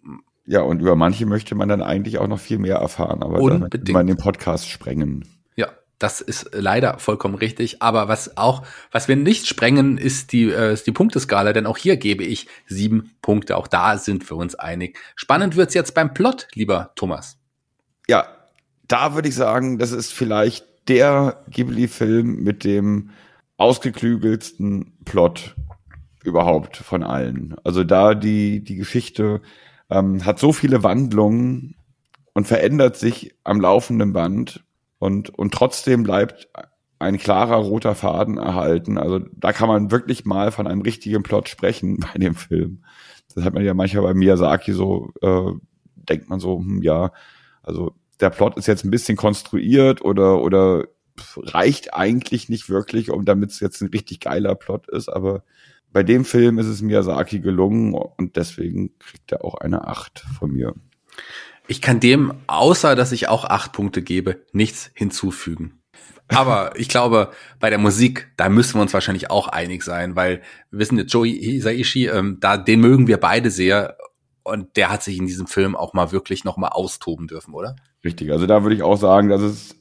Ja, und über manche möchte man dann eigentlich auch noch viel mehr erfahren, aber Unbedingt. man den Podcast sprengen. Das ist leider vollkommen richtig. Aber was auch, was wir nicht sprengen, ist die, äh, ist die Punkteskala, denn auch hier gebe ich sieben Punkte. Auch da sind wir uns einig. Spannend wird's jetzt beim Plot, lieber Thomas. Ja, da würde ich sagen, das ist vielleicht der Ghibli-Film mit dem ausgeklügelsten Plot überhaupt von allen. Also da die, die Geschichte ähm, hat so viele Wandlungen und verändert sich am laufenden Band und, und trotzdem bleibt ein klarer roter Faden erhalten. Also da kann man wirklich mal von einem richtigen Plot sprechen bei dem Film. Das hat man ja manchmal bei Miyazaki so, äh, denkt man so, hm, ja, also der Plot ist jetzt ein bisschen konstruiert oder, oder reicht eigentlich nicht wirklich, um damit es jetzt ein richtig geiler Plot ist, aber bei dem Film ist es Miyazaki gelungen und deswegen kriegt er auch eine Acht von mir. Ich kann dem, außer dass ich auch acht Punkte gebe, nichts hinzufügen. Aber ich glaube, bei der Musik, da müssen wir uns wahrscheinlich auch einig sein, weil wir wissen jetzt, Joey Hisaishi, ähm, da, den mögen wir beide sehr. Und der hat sich in diesem Film auch mal wirklich noch mal austoben dürfen, oder? Richtig. Also da würde ich auch sagen, das ist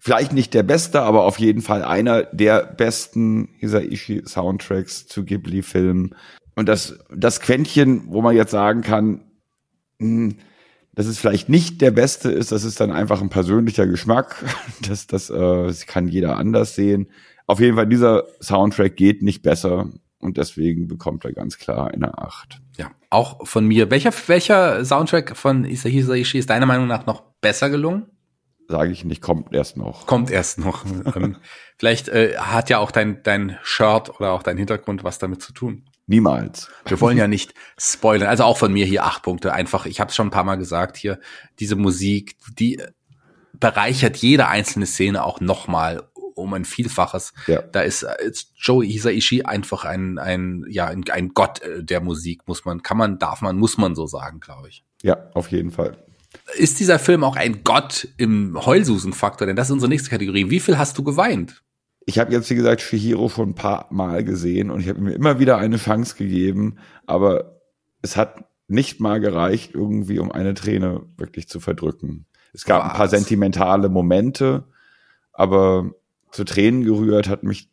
vielleicht nicht der beste, aber auf jeden Fall einer der besten Hisaishi Soundtracks zu Ghibli-Filmen. Und das, das Quäntchen, wo man jetzt sagen kann, mh, hm, dass es vielleicht nicht der beste ist, das ist dann einfach ein persönlicher Geschmack. Das, das, äh, das kann jeder anders sehen. Auf jeden Fall, dieser Soundtrack geht nicht besser und deswegen bekommt er ganz klar eine 8. Ja, auch von mir. Welcher, welcher Soundtrack von Isahisa ist deiner Meinung nach noch besser gelungen? Sage ich nicht, kommt erst noch. Kommt erst noch. Ähm, vielleicht äh, hat ja auch dein, dein Shirt oder auch dein Hintergrund was damit zu tun. Niemals. Wir wollen ja nicht spoilern. Also auch von mir hier acht Punkte. Einfach, ich habe es schon ein paar Mal gesagt hier, diese Musik, die bereichert jede einzelne Szene auch nochmal um ein Vielfaches. Ja. Da ist, ist Joe Hisaishi einfach ein, ein, ja, ein, ein Gott äh, der Musik, muss man, kann man, darf man, muss man so sagen, glaube ich. Ja, auf jeden Fall. Ist dieser Film auch ein Gott im Heulsusen-Faktor? Denn das ist unsere nächste Kategorie. Wie viel hast du geweint? Ich habe jetzt, wie gesagt, Shihiro schon ein paar Mal gesehen und ich habe mir immer wieder eine Chance gegeben, aber es hat nicht mal gereicht, irgendwie, um eine Träne wirklich zu verdrücken. Es gab Was? ein paar sentimentale Momente, aber zu Tränen gerührt hat mich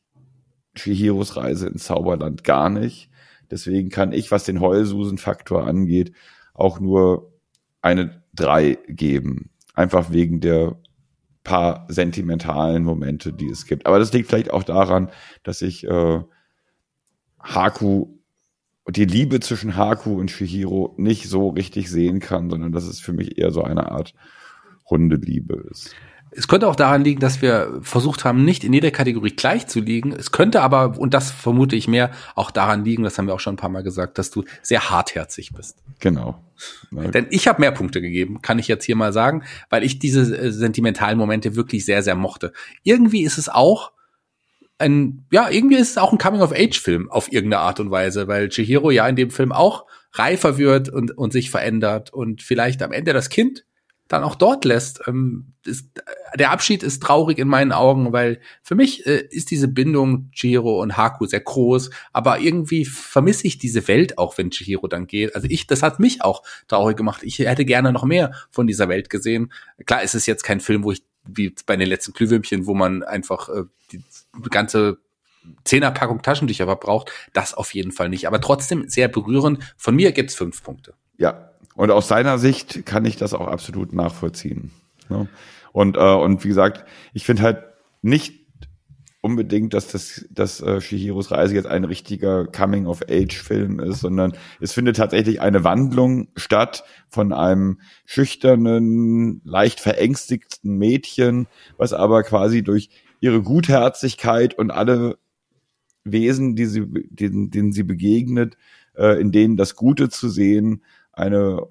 Shihiros Reise ins Zauberland gar nicht. Deswegen kann ich, was den Heulsusen-Faktor angeht, auch nur eine drei geben. Einfach wegen der paar sentimentalen Momente, die es gibt. Aber das liegt vielleicht auch daran, dass ich äh, Haku die Liebe zwischen Haku und Shihiro nicht so richtig sehen kann, sondern dass es für mich eher so eine Art Hundeliebe ist. Es könnte auch daran liegen, dass wir versucht haben, nicht in jeder Kategorie gleich zu liegen. Es könnte aber, und das vermute ich mehr, auch daran liegen, das haben wir auch schon ein paar Mal gesagt, dass du sehr hartherzig bist. Genau. Denn ich habe mehr Punkte gegeben, kann ich jetzt hier mal sagen, weil ich diese äh, sentimentalen Momente wirklich sehr, sehr mochte. Irgendwie ist es auch ein, ja, irgendwie ist es auch ein Coming-of-Age-Film auf irgendeine Art und Weise, weil Chihiro ja in dem Film auch reifer wird und, und sich verändert und vielleicht am Ende das Kind dann auch dort lässt. Ähm, ist, der Abschied ist traurig in meinen Augen, weil für mich äh, ist diese Bindung Chihiro und Haku sehr groß, aber irgendwie vermisse ich diese Welt auch, wenn Chihiro dann geht. Also ich, das hat mich auch traurig gemacht. Ich hätte gerne noch mehr von dieser Welt gesehen. Klar, es ist jetzt kein Film, wo ich wie bei den letzten Glühwürmchen, wo man einfach äh, die ganze Zehnerpackung Taschentücher verbraucht. Das auf jeden Fall nicht. Aber trotzdem sehr berührend. Von mir gibt's fünf Punkte. Ja, und aus seiner Sicht kann ich das auch absolut nachvollziehen. Ne? Und, äh, und wie gesagt, ich finde halt nicht unbedingt, dass das dass äh, Shihiros Reise jetzt ein richtiger Coming-of-Age-Film ist, sondern es findet tatsächlich eine Wandlung statt von einem schüchternen, leicht verängstigten Mädchen, was aber quasi durch ihre Gutherzigkeit und alle Wesen, die sie, denen, denen sie begegnet, äh, in denen das Gute zu sehen, eine,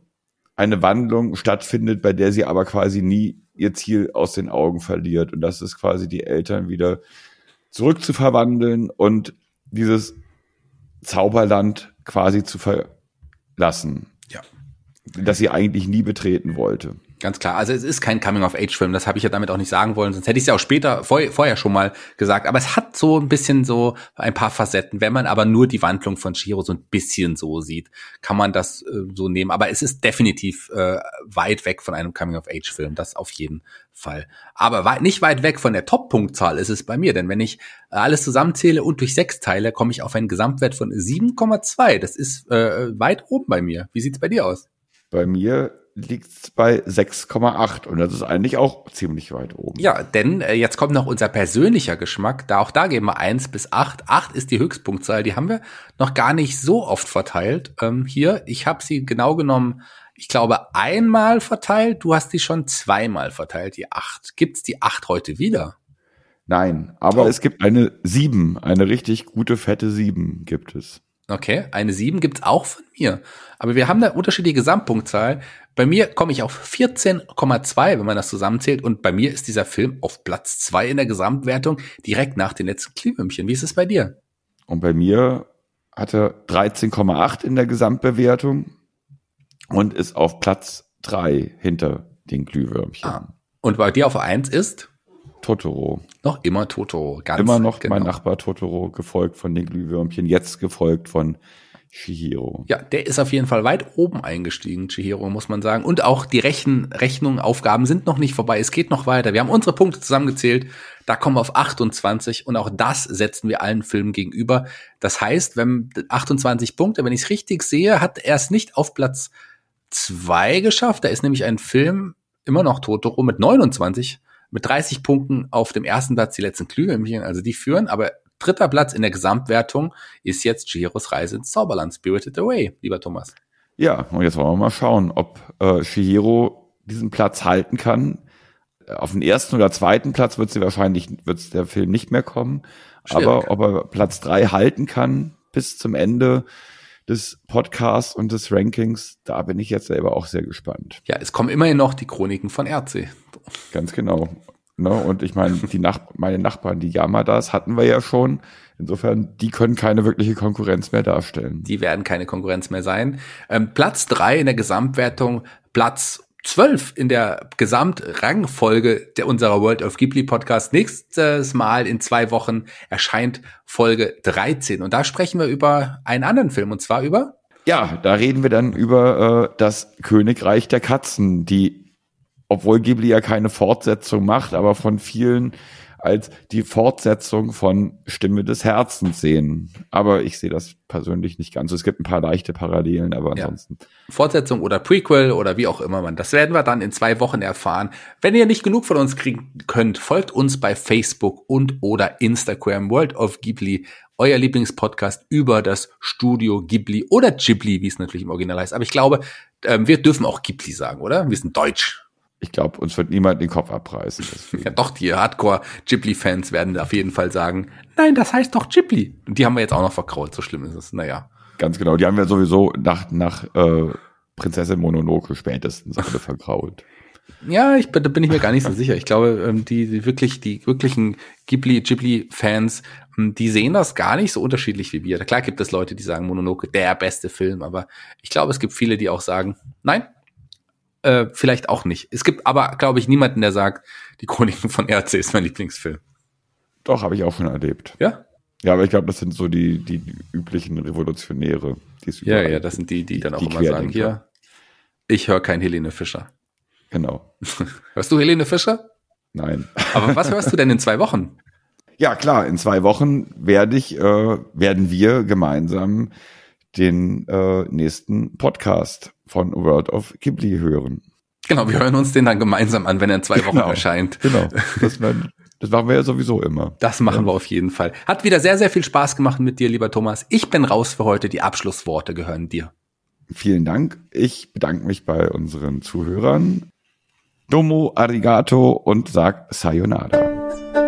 eine Wandlung stattfindet, bei der sie aber quasi nie ihr Ziel aus den Augen verliert. Und das ist quasi die Eltern wieder zurück zu verwandeln und dieses Zauberland quasi zu verlassen. Ja. Das sie eigentlich nie betreten wollte. Ganz klar. Also es ist kein Coming-of-Age-Film. Das habe ich ja damit auch nicht sagen wollen. Sonst hätte ich es ja auch später, vor, vorher schon mal gesagt. Aber es hat so ein bisschen so ein paar Facetten. Wenn man aber nur die Wandlung von Shiro so ein bisschen so sieht, kann man das äh, so nehmen. Aber es ist definitiv äh, weit weg von einem Coming-of-Age-Film. Das auf jeden Fall. Aber weit, nicht weit weg von der Top-Punktzahl ist es bei mir. Denn wenn ich alles zusammenzähle und durch sechs teile, komme ich auf einen Gesamtwert von 7,2. Das ist äh, weit oben bei mir. Wie sieht's bei dir aus? Bei mir liegt bei 6,8 und das ist eigentlich auch ziemlich weit oben. Ja, denn äh, jetzt kommt noch unser persönlicher Geschmack. Da auch da geben wir 1 bis 8. 8 ist die Höchstpunktzahl. Die haben wir noch gar nicht so oft verteilt. Ähm, hier, ich habe sie genau genommen, ich glaube, einmal verteilt. Du hast die schon zweimal verteilt, die 8. Gibt's die 8 heute wieder? Nein, aber oh. es gibt eine 7. Eine richtig gute, fette 7 gibt es. Okay, eine 7 gibt's auch von mir. Aber wir haben da unterschiedliche Gesamtpunktzahl. Bei mir komme ich auf 14,2, wenn man das zusammenzählt. Und bei mir ist dieser Film auf Platz 2 in der Gesamtwertung, direkt nach den letzten Glühwürmchen. Wie ist es bei dir? Und bei mir hat er 13,8 in der Gesamtbewertung und ist auf Platz 3 hinter den Glühwürmchen. Ah. Und bei dir auf 1 ist? Totoro. Noch immer Totoro, ganz Immer noch genau. mein Nachbar Totoro, gefolgt von den Glühwürmchen, jetzt gefolgt von Chihiro. Ja, der ist auf jeden Fall weit oben eingestiegen, Chihiro, muss man sagen. Und auch die Rechen, Rechnungen, Aufgaben sind noch nicht vorbei. Es geht noch weiter. Wir haben unsere Punkte zusammengezählt. Da kommen wir auf 28 und auch das setzen wir allen Filmen gegenüber. Das heißt, wenn 28 Punkte, wenn ich es richtig sehe, hat er es nicht auf Platz zwei geschafft. Da ist nämlich ein Film immer noch Totoro mit 29 mit 30 Punkten auf dem ersten Platz die letzten Glühwürmchen, also die führen, aber dritter Platz in der Gesamtwertung ist jetzt Chihiros Reise ins Zauberland, Spirited Away, lieber Thomas. Ja, und jetzt wollen wir mal schauen, ob äh, Chihiro diesen Platz halten kann. Auf den ersten oder zweiten Platz wird sie wahrscheinlich, wird der Film nicht mehr kommen. Schwierig. Aber ob er Platz drei halten kann bis zum Ende, des Podcasts und des Rankings, da bin ich jetzt selber auch sehr gespannt. Ja, es kommen immerhin noch die Chroniken von RC. Ganz genau. Ne? Und ich meine, die Nach meine Nachbarn, die Yamadas, hatten wir ja schon. Insofern, die können keine wirkliche Konkurrenz mehr darstellen. Die werden keine Konkurrenz mehr sein. Ähm, Platz drei in der Gesamtwertung, Platz 12 in der Gesamtrangfolge der unserer World of Ghibli Podcast. Nächstes Mal in zwei Wochen erscheint Folge 13 und da sprechen wir über einen anderen Film und zwar über ja, da reden wir dann über äh, das Königreich der Katzen, die obwohl Ghibli ja keine Fortsetzung macht, aber von vielen als die Fortsetzung von Stimme des Herzens sehen. Aber ich sehe das persönlich nicht ganz. Es gibt ein paar leichte Parallelen, aber ansonsten. Ja. Fortsetzung oder Prequel oder wie auch immer man. Das werden wir dann in zwei Wochen erfahren. Wenn ihr nicht genug von uns kriegen könnt, folgt uns bei Facebook und oder Instagram World of Ghibli, euer Lieblingspodcast über das Studio Ghibli oder Ghibli, wie es natürlich im Original heißt. Aber ich glaube, ähm, wir dürfen auch Ghibli sagen, oder? Wir sind deutsch ich glaube, uns wird niemand den Kopf abreißen. ja, doch, die Hardcore-Ghibli-Fans werden auf jeden Fall sagen, nein, das heißt doch Ghibli. Und die haben wir jetzt auch noch verkraut, so schlimm ist es. Naja. Ganz genau, die haben wir sowieso nach, nach äh, Prinzessin Mononoke spätestens alle verkraut. Ja, ich, da bin ich mir gar nicht so sicher. Ich glaube, ähm, die, die wirklich, die wirklichen Ghibli, Ghibli-Fans, hm, die sehen das gar nicht so unterschiedlich wie wir. Klar gibt es Leute, die sagen Mononoke der beste Film, aber ich glaube, es gibt viele, die auch sagen, nein, äh, vielleicht auch nicht. Es gibt aber, glaube ich, niemanden, der sagt, die Chroniken von RC ist mein Lieblingsfilm. Doch, habe ich auch schon erlebt. Ja? Ja, aber ich glaube, das sind so die, die, üblichen Revolutionäre. Die es ja, ja, das sind die, die dann auch die immer sagen, hier, ich höre kein Helene Fischer. Genau. hörst du Helene Fischer? Nein. Aber was hörst du denn in zwei Wochen? Ja, klar, in zwei Wochen werde ich, äh, werden wir gemeinsam den äh, nächsten Podcast von World of Ghibli hören. Genau, wir hören uns den dann gemeinsam an, wenn er in zwei Wochen genau, erscheint. Genau. Das, das machen wir ja sowieso immer. Das machen ja. wir auf jeden Fall. Hat wieder sehr, sehr viel Spaß gemacht mit dir, lieber Thomas. Ich bin raus für heute. Die Abschlussworte gehören dir. Vielen Dank. Ich bedanke mich bei unseren Zuhörern. Domo arigato und sag Sayonara.